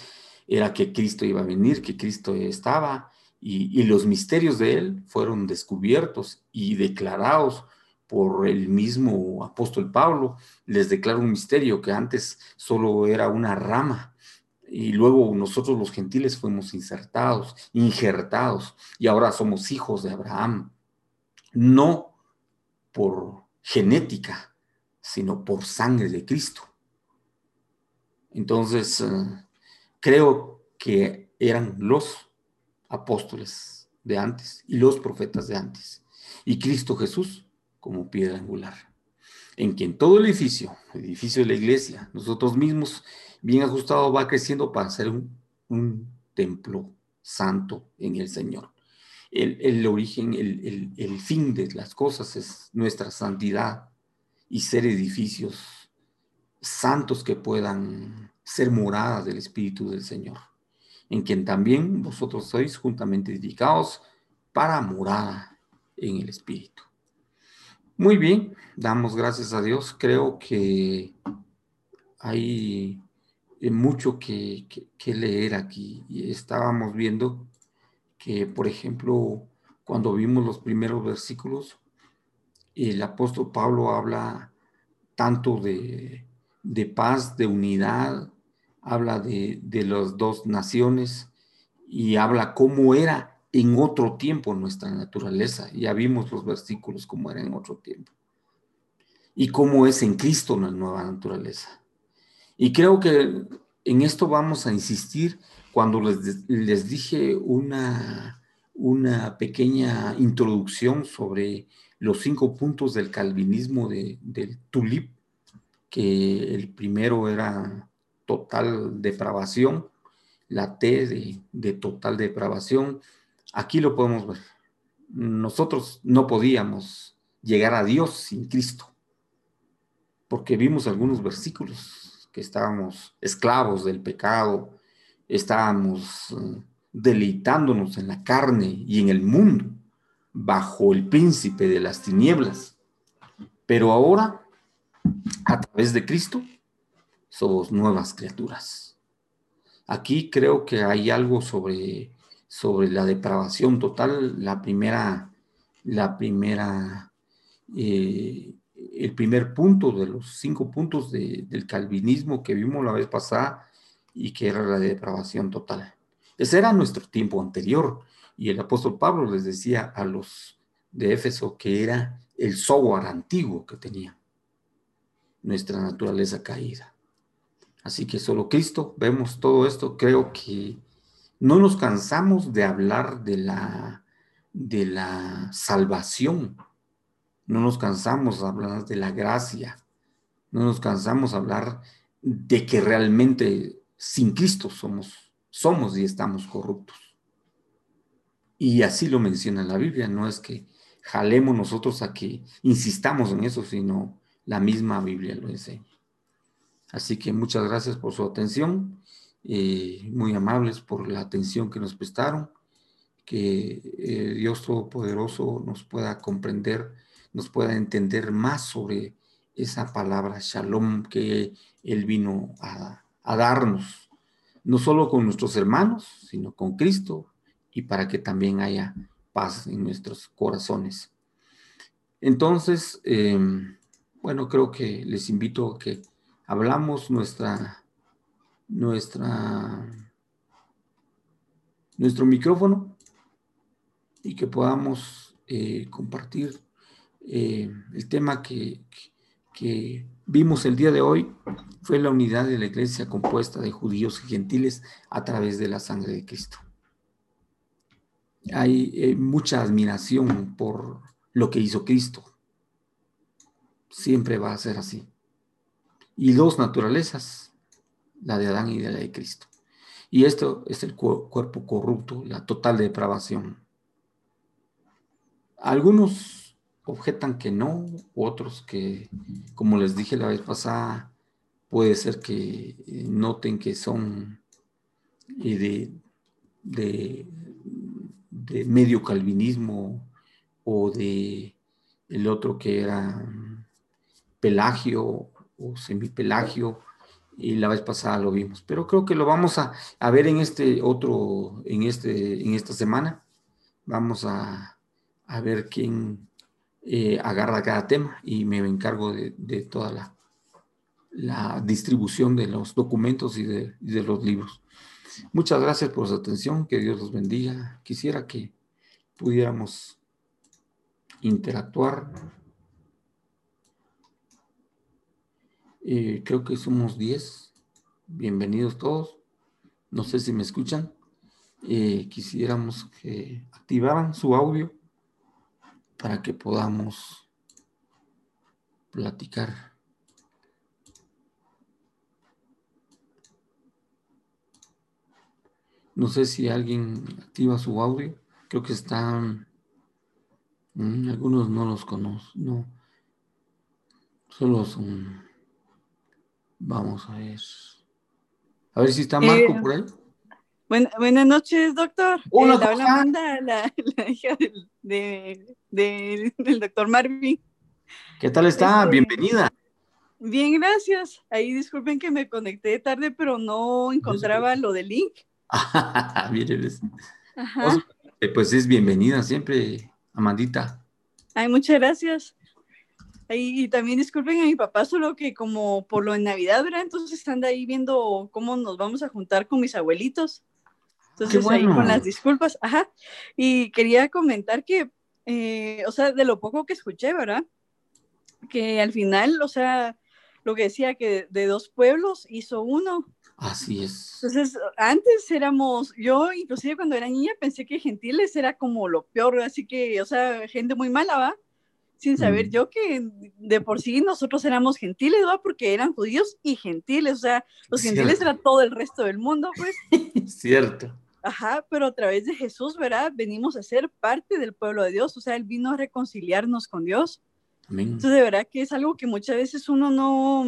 era que Cristo iba a venir, que Cristo estaba, y, los misterios de él fueron descubiertos y declarados por el mismo apóstol Pablo, les declara un misterio que antes solo era una rama y luego nosotros los gentiles fuimos insertados, injertados y ahora somos hijos de Abraham, no por genética, sino por sangre de Cristo. Entonces, eh, creo que eran los apóstoles de antes y los profetas de antes. Y Cristo Jesús como piedra angular, en quien todo el edificio, el edificio de la iglesia, nosotros mismos, bien ajustado, va creciendo para ser un, templo santo en el Señor. El, origen, el, fin de las cosas es nuestra santidad y ser edificios santos que puedan ser moradas del Espíritu del Señor, en quien también vosotros sois juntamente edificados para morada en el Espíritu. Muy bien, damos gracias a Dios. Creo que hay eh, mucho que, leer aquí. Estábamos viendo que, por ejemplo, cuando vimos los primeros versículos, el apóstol Pablo habla tanto de, paz, de unidad, habla de, de las dos naciones y habla cómo era en otro tiempo nuestra naturaleza. Ya vimos los versículos cómo era en otro tiempo. Y cómo es en Cristo la nueva naturaleza. Y creo que en esto vamos a insistir cuando les, les dije una, una pequeña introducción sobre los cinco puntos del calvinismo de, del tulip, que el primero era total depravación, la T de, de total depravación, Aquí lo podemos ver. Nosotros no podíamos llegar a Dios sin Cristo, porque vimos algunos versículos que estábamos esclavos del pecado, estábamos eh, deleitándonos en la carne y en el mundo, bajo el príncipe de las tinieblas. Pero ahora, a través de Cristo, somos nuevas criaturas. Aquí creo que hay algo sobre sobre la depravación total, la primera, la primera, eh, el primer punto de los cinco puntos del calvinismo que vimos la vez pasada y que era la depravación total. Ese era nuestro tiempo anterior y el apóstol Pablo les decía a los de Éfeso que era el software antiguo que tenía nuestra naturaleza caída. Así que solo Cristo, vemos todo esto, creo que no nos cansamos de hablar de la, de la salvación. No nos cansamos de hablar de la gracia. No nos cansamos de hablar de que realmente sin Cristo somos, somos y estamos corruptos. Y así lo menciona la Biblia. No es que jalemos nosotros a que insistamos en eso, sino la misma Biblia lo enseña. Así que muchas gracias por su atención eh, muy amables por la atención que nos prestaron, que eh, Dios Todopoderoso nos pueda comprender, nos pueda entender más sobre esa palabra shalom que Él vino a, darnos, no solo con nuestros hermanos, sino con Cristo y para que también haya paz en nuestros corazones. Entonces, em, bueno, creo que les invito a que hablamos nuestra nuestra, nuestro micrófono y que podamos eh, compartir eh, el tema que, que vimos el día de hoy fue la unidad de la iglesia compuesta de judíos y gentiles a través de la sangre de Cristo. Hay eh, mucha admiración por lo que hizo Cristo. Siempre va a ser así. Y dos naturalezas, la de Adán y de la de Cristo. Y esto es el cuerpo corrupto, la total depravación. Algunos objetan que no, otros que, como les dije la vez pasada, puede ser que eh, noten que son eh, de, de, de medio calvinismo o de el otro que era pelagio o semipelagio y la vez pasada lo vimos, pero creo que lo vamos a, ver en este otro, en, este, en esta semana. Vamos a, ver quién eh, agarra cada tema y me encargo de, toda la, la, distribución de los documentos y de, y de los libros. Muchas gracias por su atención, que Dios los bendiga. Quisiera que pudiéramos interactuar Eh, creo que somos 10. Bienvenidos todos. No sé si me escuchan. Eh, quisiéramos que activaran su audio para que podamos platicar. No sé si alguien activa su audio. Creo que están... Mm, algunos no los conozco. No. Solo son... Vamos a ver. A ver si está Marco eh, por ahí. buenas noches, doctor. Hola, eh, la, la, hija del, del doctor Marvin. ¿Qué tal está? Este, Bienvenida. Bien, gracias. Ahí disculpen que me conecté tarde, pero no encontraba lo del link. Miren, pues es bienvenida siempre, Amandita. Ay, muchas gracias. Y, también disculpen a mi papá, solo que como por lo de Navidad, ¿verdad? Entonces están de ahí viendo cómo nos vamos a juntar con mis abuelitos. Entonces ahí con las disculpas, ajá. Y quería comentar que, eh, o sea, de lo poco que escuché, ¿verdad? Que al final, o sea, lo que decía que de dos pueblos hizo uno. Así es. Entonces, antes éramos, yo inclusive cuando era niña pensé que gentiles era como lo peor, así que, o sea, gente muy mala, ¿va? Sin saber mm. yo que de por sí nosotros éramos gentiles, ¿va? Porque eran judíos y gentiles, o sea, los gentiles eran todo el resto del mundo, pues. Cierto. Ajá, pero a través de Jesús, ¿verdad? Venimos a ser parte del pueblo de Dios, o sea, Él vino a reconciliarnos con Dios. Amén. Entonces, de verdad que es algo que muchas veces uno no,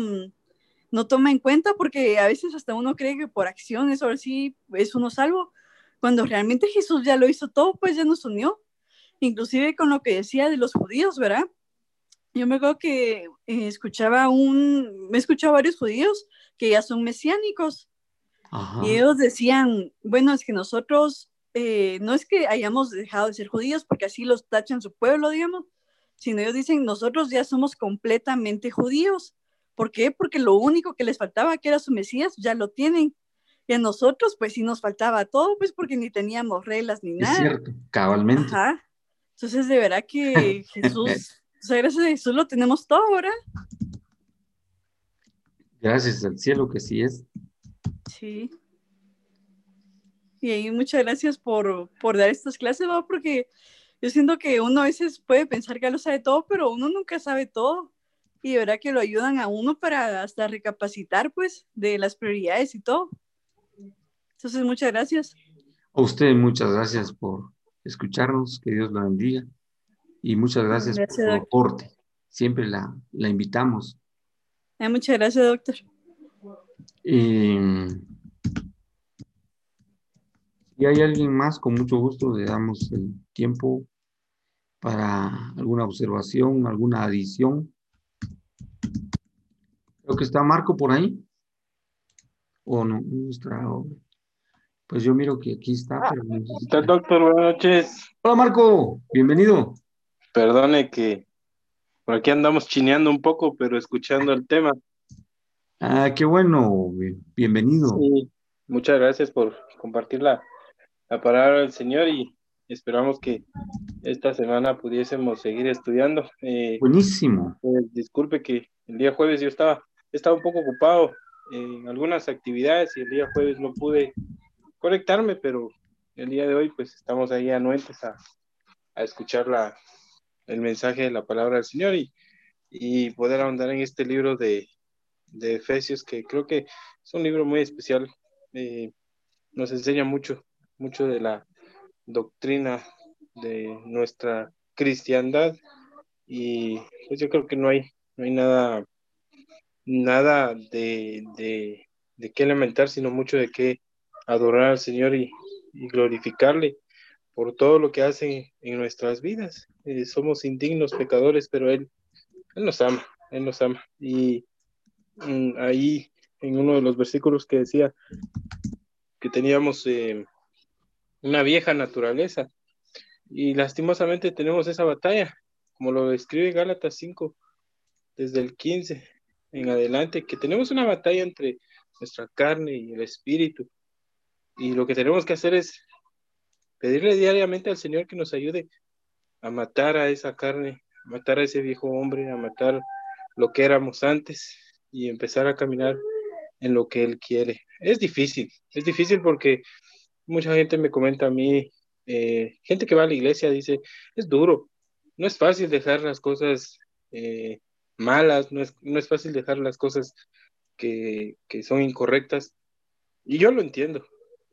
no toma en cuenta porque a veces hasta uno cree que por acciones o así es uno salvo, cuando realmente Jesús ya lo hizo todo, pues ya nos unió, inclusive con lo que decía de los judíos, ¿verdad? Yo me acuerdo que eh, escuchaba un, me he escuchado varios judíos que ya son mesiánicos y ellos decían, bueno, es que nosotros, eh, no es que hayamos dejado de ser judíos porque así los tachan su pueblo, digamos, sino ellos dicen, nosotros ya somos completamente judíos ¿Por qué? Porque lo único que les faltaba, que era su Mesías, ya lo tienen. Y a nosotros, pues sí nos faltaba todo, pues porque ni teníamos reglas ni nada. Es cierto, cabalmente. Ajá. Entonces, de verdad que Jesús, o sea, gracias a Jesús lo tenemos todo ahora. Gracias al cielo que sí es. Sí. Y ahí muchas gracias por, por dar estas clases, ¿no? porque yo siento que uno a veces puede pensar que lo sabe todo, pero uno nunca sabe todo y de verdad que lo ayudan a uno para hasta recapacitar pues de las prioridades y todo. Entonces, muchas gracias. A usted muchas gracias por escucharnos, que Dios la bendiga y muchas gracias, por su aporte. Siempre la, la invitamos. Ah, muchas gracias, doctor. Eh, si hay alguien más, con mucho gusto le damos el tiempo para alguna observación, alguna adición. Creo que está Marco por ahí. ¿O no? Pues yo miro que aquí está. Pero doctor, buenas noches. Hola Marco, bienvenido. Perdone que por aquí andamos chineando un poco, pero escuchando el tema. Ah, qué bueno, bienvenido. muchas gracias por compartir la, palabra del Señor y esperamos que esta semana pudiésemos seguir estudiando. Eh, Buenísimo. Pues, disculpe que el día jueves yo estaba estaba un poco ocupado en algunas actividades y el día jueves no pude conectarme, pero el día de hoy pues estamos ahí anuentes a, a escuchar la, el mensaje de la palabra del Señor y, y poder ahondar en este libro de, de, Efesios que creo que es un libro muy especial. Eh, nos enseña mucho, mucho de la doctrina de nuestra cristiandad y pues yo creo que no hay, no hay nada nada de, de, de qué lamentar, sino mucho de qué adorar al Señor y, glorificarle por todo lo que hace en nuestras vidas. Eh, somos indignos pecadores, pero Él, nos ama, Él nos ama. Y mm, ahí en uno de los versículos que decía que teníamos eh, una vieja naturaleza y lastimosamente tenemos esa batalla, como lo describe Gálatas 5, desde el 15 en adelante, que tenemos una batalla entre nuestra carne y el espíritu. Y lo que tenemos que hacer es pedirle diariamente al Señor que nos ayude a matar a esa carne, a matar a ese viejo hombre, a matar lo que éramos antes y empezar a caminar en lo que Él quiere. Es difícil, es difícil porque mucha gente me comenta a mí, eh, gente que va a la iglesia dice, es duro, no es fácil dejar las cosas eh, malas, no es, no es fácil dejar las cosas que, que, son incorrectas. Y yo lo entiendo,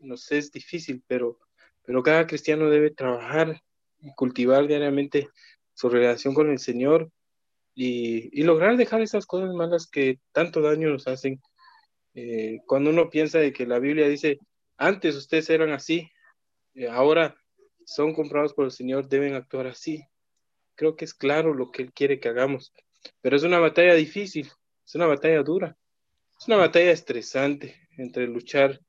no sé, es difícil, pero, pero cada cristiano debe trabajar y cultivar diariamente su relación con el Señor y, y lograr dejar esas cosas malas que tanto daño nos hacen. Eh, cuando uno piensa de que la Biblia dice, antes ustedes eran así, eh, ahora son comprados por el Señor, deben actuar así. creo que es claro lo que Él quiere que hagamos. Pero es una batalla difícil, es una batalla dura, es una batalla estresante entre luchar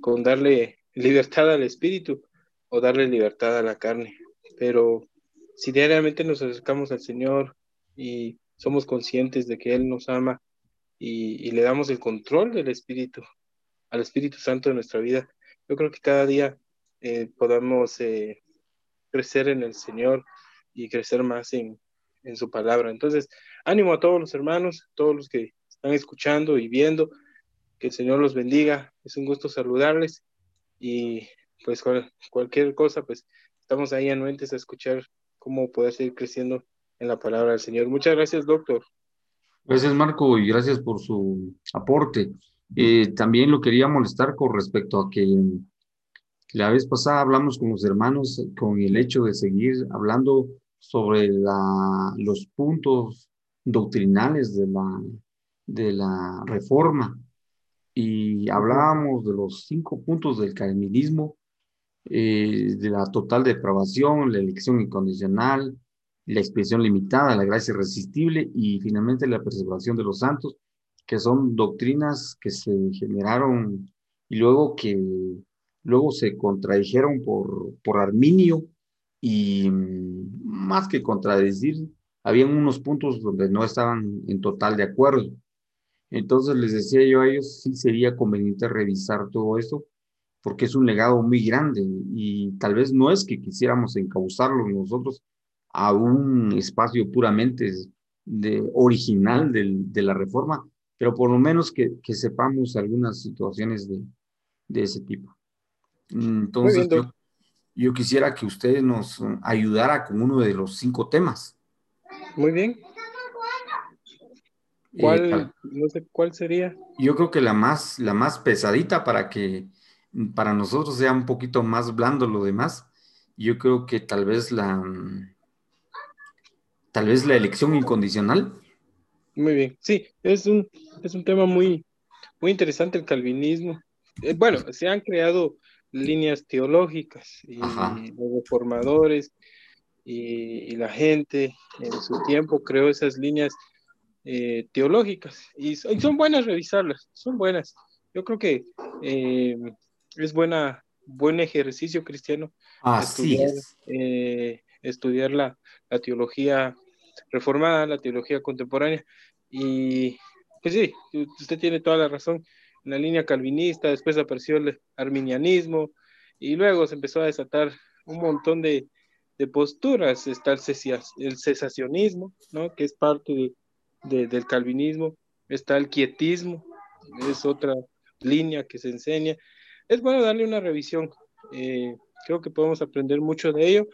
con, darle libertad al espíritu o darle libertad a la carne. Pero si diariamente nos acercamos al Señor y somos conscientes de que Él nos ama y, le damos el control del Espíritu, al Espíritu Santo de nuestra vida, yo creo que cada día eh, podamos eh, crecer en el Señor y crecer más en, en su palabra. Entonces, ánimo a todos los hermanos, todos los que están escuchando y viendo, que el Señor los bendiga. Es un gusto saludarles y pues cualquier cosa, pues estamos ahí anuentes a escuchar cómo poder seguir creciendo en la palabra del Señor. Muchas gracias, doctor. Gracias, Marco, y gracias por su aporte. Eh, también lo quería molestar con respecto a que la vez pasada hablamos con los hermanos con el hecho de seguir hablando sobre la, los puntos doctrinales de la, de la reforma y hablábamos de los cinco puntos del calvinismo, eh, de la total depravación, la elección incondicional, la expresión limitada, la gracia irresistible y finalmente la preservación de los santos, que son doctrinas que se generaron y luego que luego se contradijeron por, por Arminio y mm, más que contradecir, habían unos puntos donde no estaban en total de acuerdo. Entonces les decía yo a ellos, sí sería conveniente revisar todo esto, porque es un legado muy grande y tal vez no es que quisiéramos encauzarlo nosotros a un espacio puramente de, original de la reforma, pero por lo menos que, sepamos algunas situaciones de, de ese tipo. Entonces, yo, yo quisiera que usted nos ayudara con uno de los cinco temas. Muy bien. ¿Cuál, no sé, cuál sería? Yo creo que la más, la más pesadita para que para nosotros sea un poquito más blando lo demás. Yo creo que tal vez la tal vez la elección incondicional. Muy bien, sí, es un, es un tema muy, muy interesante el calvinismo. Eh, bueno, se han creado líneas teológicas y los reformadores y, y, la gente en su tiempo creó esas líneas eh, teológicas y, son buenas revisarlas, son buenas. Yo creo que eh, es buena, buen ejercicio cristiano estudiar, eh, estudiar la, la, teología reformada, la teología contemporánea. Y pues sí, usted tiene toda la razón. En la línea calvinista, después apareció el arminianismo y luego se empezó a desatar un montón de, de posturas. Está el, el cesacionismo, ¿no? que es parte de, del calvinismo, está el quietismo, es otra línea que se enseña. Es bueno darle una revisión. Eh, creo que podemos aprender mucho de ello,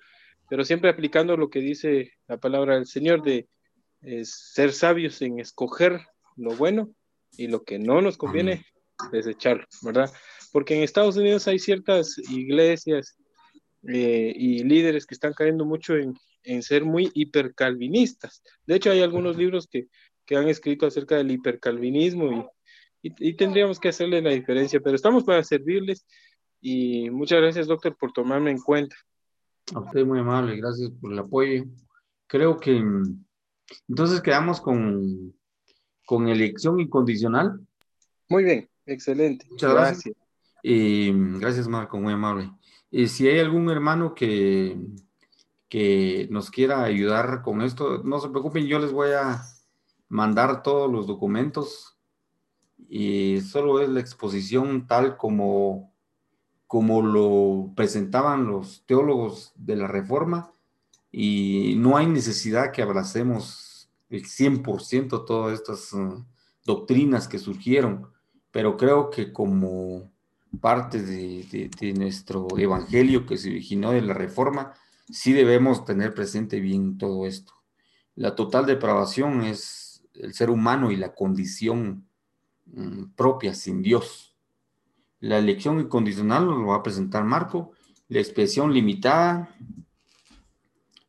pero siempre aplicando lo que dice la palabra del Señor de eh, ser sabios en escoger lo bueno y lo que no nos conviene desecharlo, ¿verdad? Porque en Estados Unidos hay ciertas iglesias eh, y líderes que están cayendo mucho en, en ser muy hipercalvinistas. De hecho, hay algunos libros que, que han escrito acerca del hipercalvinismo y, y, tendríamos que hacerle la diferencia, pero estamos para servirles y muchas gracias, doctor, por tomarme en cuenta. A usted muy amable, gracias por el apoyo. Creo que entonces quedamos con, con elección incondicional. Muy bien, excelente. Muchas gracias. Gracias, gracias Marco, muy amable. Y si hay algún hermano que que nos quiera ayudar con esto, no se preocupen, yo les voy a mandar todos los documentos y solo es la exposición tal como, como lo presentaban los teólogos de la Reforma y no hay necesidad que abracemos el 100% todas estas uh, doctrinas que surgieron, pero creo que como parte de, de nuestro evangelio que se originó de la Reforma, sí debemos tener presente bien todo esto. La total depravación es el ser humano y la condición mm, propia sin Dios. La elección incondicional lo va a presentar Marco. La expresión limitada.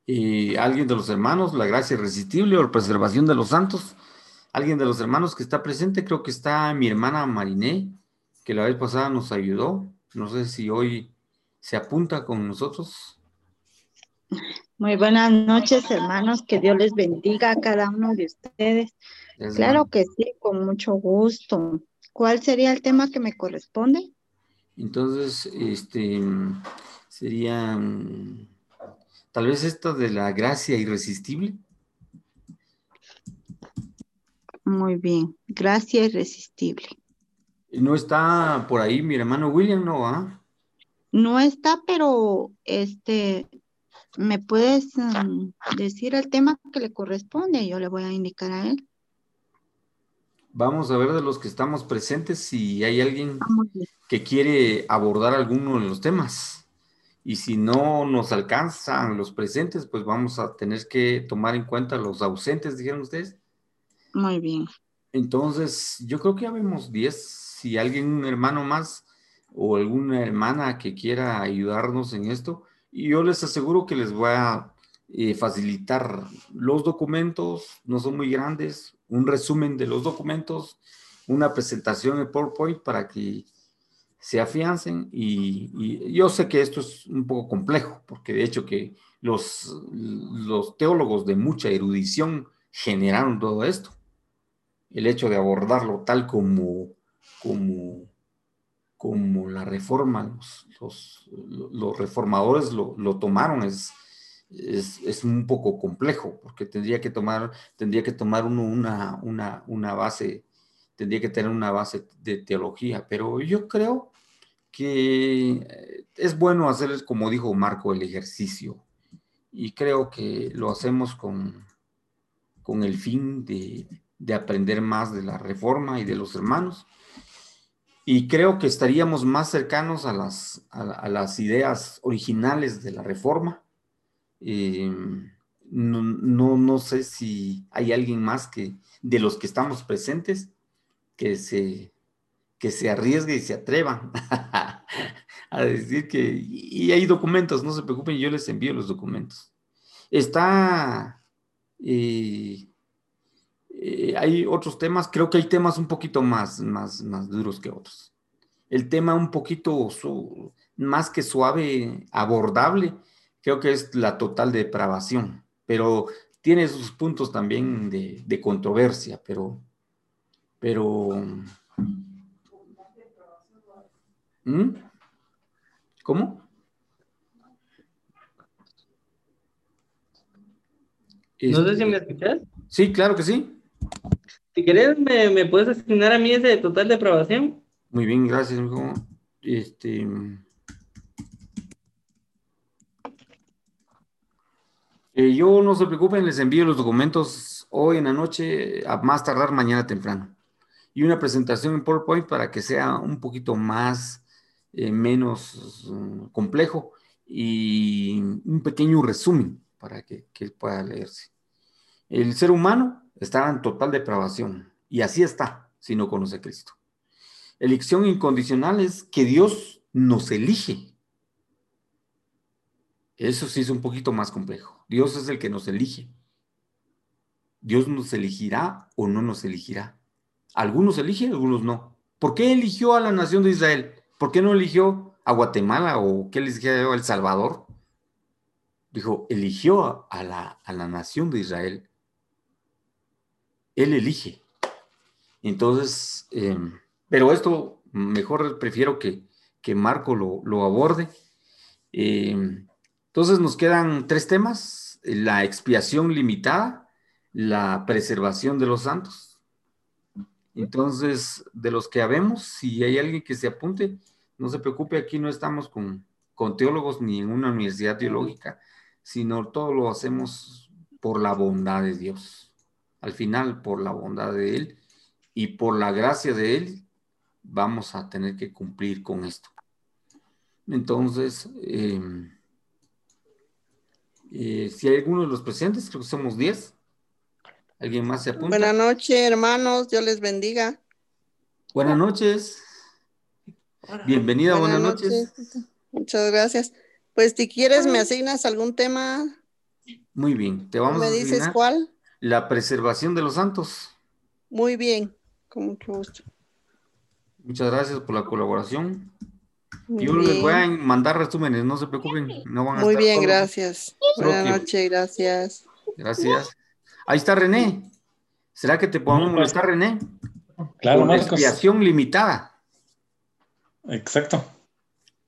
Y alguien de los hermanos, la gracia irresistible o la preservación de los santos. Alguien de los hermanos que está presente, creo que está mi hermana Mariné, que la vez pasada nos ayudó. No sé si hoy se apunta con nosotros. Muy buenas noches, hermanos. Que Dios les bendiga a cada uno de ustedes. claro que sí, con mucho gusto. ¿Cuál sería el tema que me corresponde? Entonces, este sería mm, tal vez esto de la gracia irresistible. Muy bien, gracia irresistible. No está por ahí mi hermano William, ¿no? ¿ah? No está, pero este, ¿me puedes mm, decir el tema que le corresponde? Yo le voy a indicar a él. Vamos a ver de los que estamos presentes si hay alguien que quiere abordar alguno de los temas. Y si no nos alcanzan los presentes, pues vamos a tener que tomar en cuenta los ausentes, dijeron ustedes. Muy bien. Entonces, yo creo que ya vemos 10. Si alguien, un hermano más o alguna hermana que quiera ayudarnos en esto, yo les aseguro que les voy a eh, facilitar los documentos, no son muy grandes, un resumen de los documentos, una presentación en PowerPoint para que se afiancen y, yo sé que esto es un poco complejo, porque de hecho que los, los teólogos de mucha erudición generaron todo esto. El hecho de abordarlo tal como, como, como la reforma, los, los, reformadores lo, lo tomaron, es, es, un poco complejo, porque tendría que tomar, tendría que tomar uno una, una, una base, tendría que tener una base de teología, pero yo creo que es bueno hacer, como dijo Marco, el ejercicio, y creo que lo hacemos con, con el fin de, de aprender más de la reforma y de los hermanos. Y creo que estaríamos más cercanos a las, a las ideas originales de la reforma eh, no, no, sé si hay alguien más que de los que estamos presentes que se, que se arriesgue y se atreva a decir que, y hay documentos, no se preocupen, yo les envío los documentos. Está, eh, eh, hay otros temas, creo que hay temas un poquito más, más, más duros que otros. El tema un poquito más que suave, abordable, creo que es la total depravación, pero tiene sus puntos también de, controversia, pero, pero, ¿Mm? ¿cómo? no sé si me este, escuchas. Sí, claro que sí. Si querés, me, me puedes asignar a mí ese total depravación. Muy bien, gracias, Este, Eh, yo no se preocupen, les envío los documentos hoy en la noche, a más tardar mañana temprano. Y una presentación en PowerPoint para que sea un poquito más, eh, menos mm, complejo y un pequeño resumen para que, que pueda leerse. El ser humano está en total depravación y así está si no conoce a Cristo. Elección incondicional es que Dios nos elige eso sí es un poquito más complejo. Dios es el que nos elige. Dios nos elegirá o no nos elegirá. Algunos eligen, algunos no. ¿Por qué eligió a la nación de Israel? ¿Por qué no eligió a Guatemala o qué eligió a El Salvador? Dijo, eligió a la, a la nación de Israel. Él elige. Entonces, em, pero esto mejor prefiero que, que Marco lo, lo aborde. Eh, entonces nos quedan tres temas, la expiación limitada, la preservación de los santos. Entonces, de los que habemos, si hay alguien que se apunte, no se preocupe, aquí no estamos con, con teólogos ni en una universidad teológica, sino todo lo hacemos por la bondad de Dios. Al final, por la bondad de Él y por la gracia de Él, vamos a tener que cumplir con esto. Entonces, eh, eh, si hay alguno de los presentes, creo que somos 10. ¿Alguien más se apunta? Buenas noches, hermanos. Dios les bendiga. Buenas noches. Bienvenida, buenas, noches. Muchas gracias. Pues si quieres, me asignas algún tema. Muy bien, te vamos a ¿Me dices cuál? La preservación de los santos. Muy bien, con mucho gusto. Muchas gracias por la colaboración. Yo les voy a mandar resúmenes, no se preocupen. No van a Muy bien, gracias. Buenas noches, gracias. Gracias. Ahí está René. ¿Será que te podemos molestar, René? Claro, Marcos. Expiación limitada. Exacto.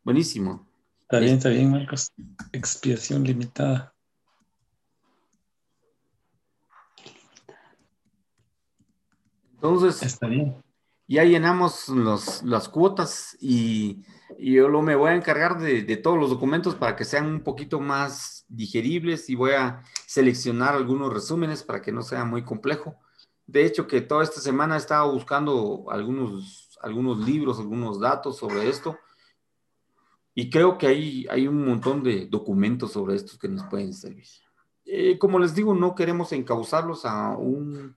Buenísimo. Está bien, está bien, Marcos. Expiación limitada. Entonces, está bien. ya llenamos las cuotas y, yo lo me voy a encargar de, de, todos los documentos para que sean un poquito más digeribles y voy a seleccionar algunos resúmenes para que no sea muy complejo. De hecho, que toda esta semana he estado buscando algunos, algunos libros, algunos datos sobre esto y creo que hay, hay un montón de documentos sobre estos que nos pueden servir. Eh, como les digo, no queremos encauzarlos a un,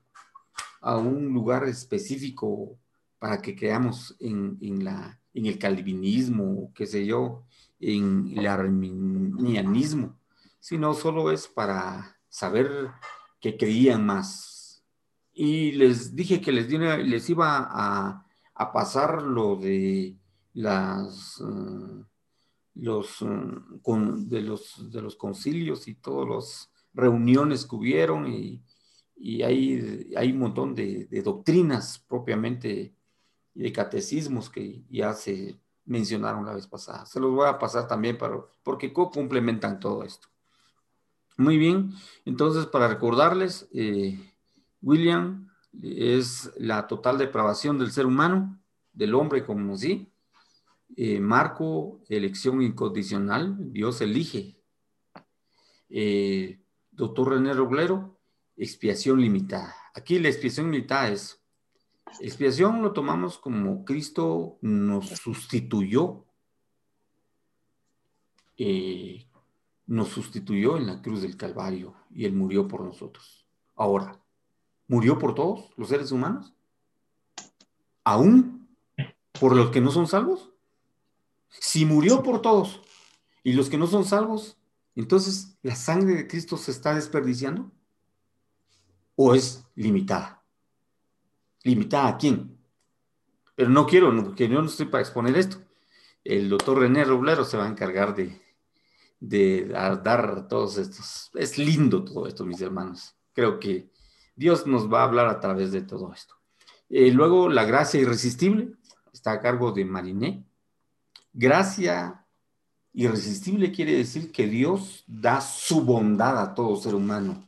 a un lugar específico para que creamos en, en, el calvinismo, qué sé yo, en el arminianismo, sino solo es para saber que creían más. Y les dije que les, les iba a, pasar lo de las... Uh, los, mm, con, de, los, de los concilios y todas las reuniones que hubieron y, y hay, hay un montón de, doctrinas propiamente de catecismos que ya se mencionaron la vez pasada. Se los voy a pasar también para, porque complementan todo esto. Muy bien, entonces para recordarles, eh, William es la total depravación del ser humano, del hombre como sí, eh, marco, elección incondicional, Dios elige. Eh, doctor René Roblero, expiación limitada. Aquí la expiación limitada es, expiación lo tomamos como Cristo nos sustituyó, eh, nos sustituyó en la cruz del Calvario y Él murió por nosotros. Ahora, ¿murió por todos los seres humanos? ¿Aún por los que no son salvos? Si murió por todos y los que no son salvos, entonces la sangre de Cristo se está desperdiciando o es limitada. ¿Limitada a quién? Pero no quiero, porque yo no estoy para exponer esto. El doctor René Roblero se va a encargar de, dar, todos estos. Es lindo todo esto, mis hermanos. Creo que Dios nos va a hablar a través de todo esto. Eh, luego, la gracia irresistible está a cargo de Mariné. Gracia irresistible quiere decir que Dios da su bondad a todo ser humano.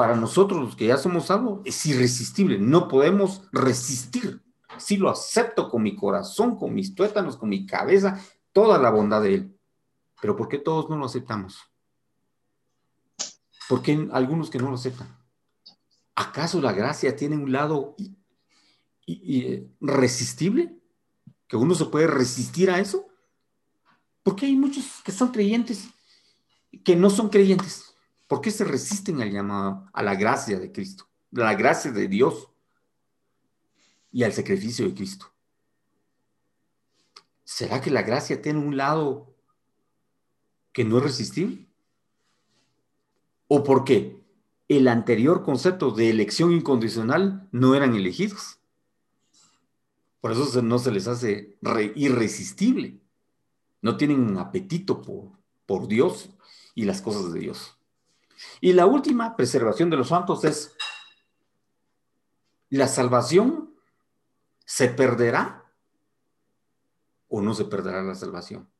Para nosotros los que ya somos salvos es irresistible, no podemos resistir. Si lo acepto con mi corazón, con mis tuétanos, con mi cabeza, toda la bondad de Él. Pero ¿por qué todos no lo aceptamos? ¿Por qué algunos que no lo aceptan? ¿Acaso la gracia tiene un lado irresistible? que uno se puede resistir a eso? Porque hay muchos que son creyentes que no son creyentes. ¿Por qué se resisten al llamado, a la gracia de Cristo, a la gracia de Dios y al sacrificio de Cristo? ¿Será que la gracia tiene un lado que no es resistible? ¿O por qué el anterior concepto de elección incondicional no eran elegidos? Por eso no se les hace irresistible. No tienen un apetito por, por Dios y las cosas de Dios. Y la última preservación de los santos es, ¿la salvación se perderá o no se perderá la salvación?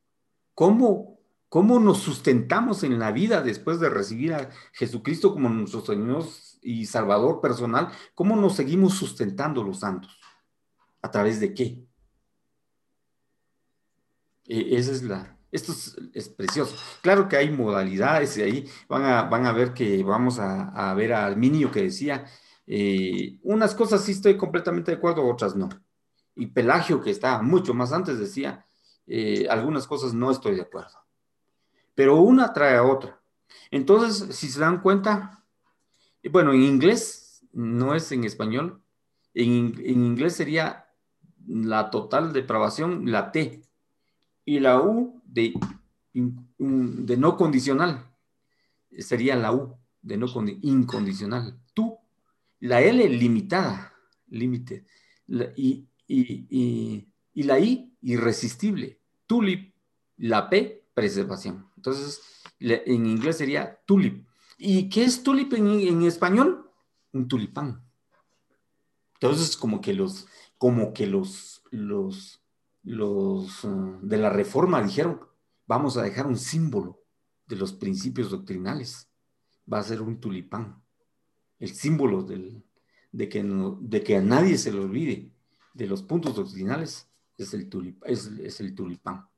¿Cómo, cómo nos sustentamos en la vida después de recibir a Jesucristo como nuestro Señor y Salvador personal? ¿Cómo nos seguimos sustentando los santos? ¿A través de qué? E, esa es la, esto es, precioso. Claro que hay modalidades y ahí van a, van a ver que vamos a, ver al Minio que decía, eh, unas cosas sí estoy completamente de acuerdo, otras no. Y Pelagio, que está mucho más antes, decía, eh, algunas cosas no estoy de acuerdo. Pero una trae a otra. Entonces, si se dan cuenta, bueno, en inglés, no es en español, en, en inglés sería la total depravación, la T, y la U de, de no condicional, sería la U de no incondicional. Tú, la L limitada, límite, y, y, y, la I irresistible. tulip, la P, preservación. Entonces, en inglés sería tulip. ¿Y qué es tulip en, español? Un tulipán. Entonces, como que los, como que los, los, los uh, de la reforma dijeron, vamos a dejar un símbolo de los principios doctrinales. Va a ser un tulipán. El símbolo del, de, que de que a nadie se le olvide de los puntos doctrinales es el, es el tulipán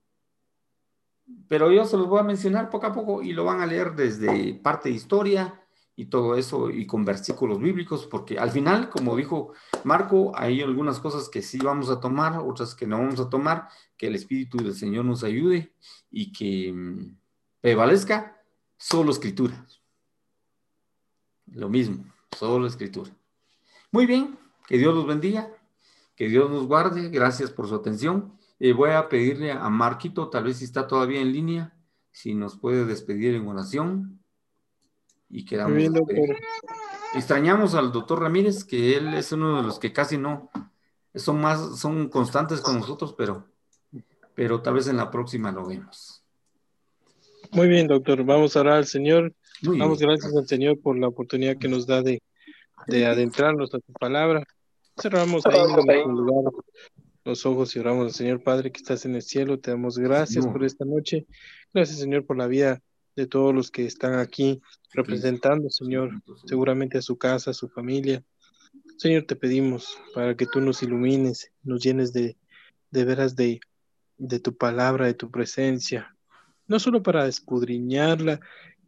pero yo se los voy a mencionar poco a poco y lo van a leer desde parte de historia y todo eso y con versículos bíblicos, porque al final, como dijo Marco, hay algunas cosas que sí vamos a tomar, otras que no vamos a tomar, que el Espíritu del Señor nos ayude y que mm, prevalezca solo escritura. Lo mismo, solo escritura. Muy bien, que Dios los bendiga, que Dios nos guarde, gracias por su atención eh, voy a pedirle a Marquito, tal vez si está todavía en línea, si nos puede despedir en oración. Y quedamos. Bien, Extrañamos al doctor Ramírez, que él es uno de los que casi no son más, son constantes con nosotros, pero, pero tal vez en la próxima lo vemos. Muy bien, doctor. Vamos a orar al Señor. Damos gracias al Señor por la oportunidad que nos da de, de adentrarnos a tu palabra. Cerramos ahí en lugar los ojos y oramos al Señor Padre que estás en el cielo. Te damos gracias por esta noche. Gracias, Señor, por la vida de todos los que están aquí representando, Señor, seguramente a su casa, a su familia. Señor, te pedimos para que tú nos ilumines, nos llenes de, de veras de, de tu palabra, de tu presencia, no solo para escudriñarla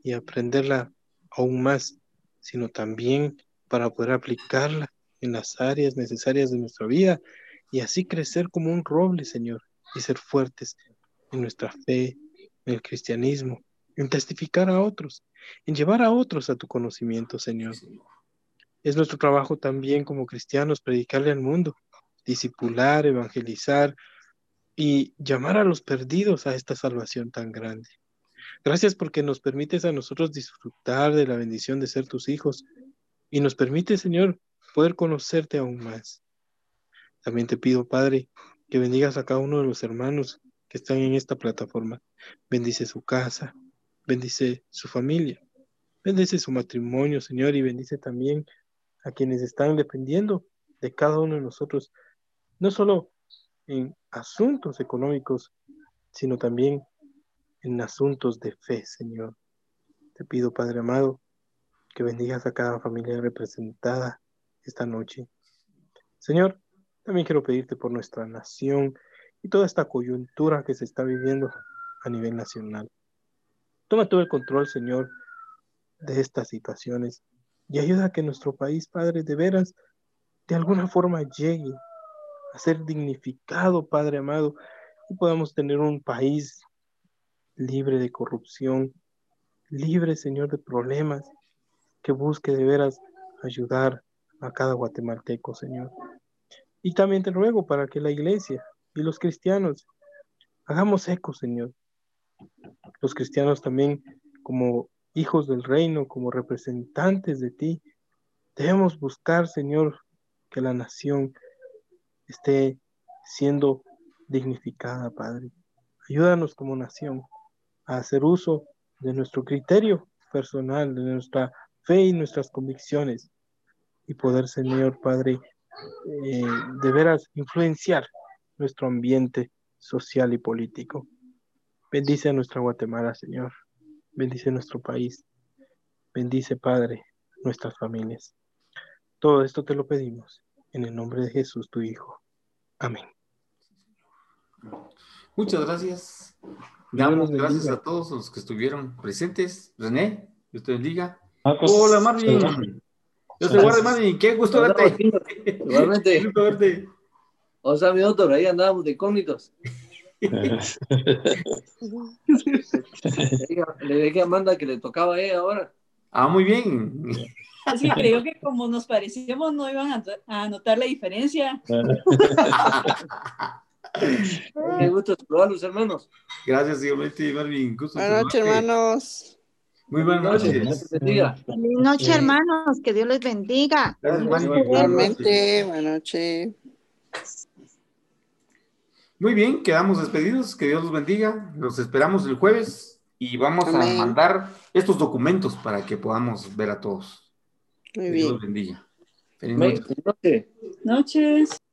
y aprenderla aún más, sino también para poder aplicarla en las áreas necesarias de nuestra vida y así crecer como un roble, Señor, y ser fuertes en nuestra fe, en el cristianismo, en testificar a otros, en llevar a otros a tu conocimiento, Señor. Es nuestro trabajo también como cristianos predicarle al mundo, disipular, evangelizar y llamar a los perdidos a esta salvación tan grande. Gracias porque nos permites a nosotros disfrutar de la bendición de ser tus hijos y nos permite, Señor, poder conocerte aún más. También te pido, Padre, que bendigas a cada uno de los hermanos que están en esta plataforma. Bendice su casa, bendice su familia, bendice su matrimonio, Señor, y bendice también a quienes están dependiendo de cada uno de nosotros, no solo en asuntos económicos, sino también en asuntos de fe, Señor. Te pido, Padre amado, que bendigas a cada familia representada esta noche. Señor, también quiero pedirte por nuestra nación y toda esta coyuntura que se está viviendo a nivel nacional. Toma todo el control, Señor, de estas situaciones y ayuda a que nuestro país, Padre, de veras, de alguna forma llegue a ser dignificado, Padre amado, y podamos tener un país libre de corrupción, libre, Señor, de problemas, que busque de veras ayudar a cada guatemalteco, Señor. Y también te ruego para que la iglesia y los cristianos hagamos eco, Señor. Los cristianos también como hijos del reino, como representantes de ti, debemos buscar, Señor, que la nación esté siendo dignificada, Padre. Ayúdanos como nación a hacer uso de nuestro criterio personal, de nuestra fe y nuestras convicciones y poder, Señor Padre, eh, de veras influenciar nuestro ambiente social y político. Bendice a nuestra Guatemala, Señor. Bendice a nuestro país. Bendice, Padre, nuestras familias. Todo esto te lo pedimos en el nombre de Jesús, tu Hijo. Amén. Muchas gracias. Damos gracias a todos los que estuvieron presentes. René, Dios te bendiga. Hola, Marvin. Yo te guarde, Manny. Qué gusto verte. Igualmente. gusto verte. O sea, mi doctor, ahí andábamos de incógnitos. le dije a Amanda que le tocaba a ella ahora. Ah, muy bien. Así creo que como nos parecíamos no iban a, notar la diferencia. Qué gusto saludarlos, hermanos. Gracias, igualmente, Marvin. Buenas noches, hermanos. Muy buenas noches. Buenas noches, hermanos. Que Dios les bendiga. Igualmente, buenas noches. Muy bien, quedamos despedidos. Que Dios los bendiga. Los esperamos el jueves y vamos a mandar estos documentos para que podamos ver a todos. Muy bien. Dios los bendiga. Feliz noche. Noches.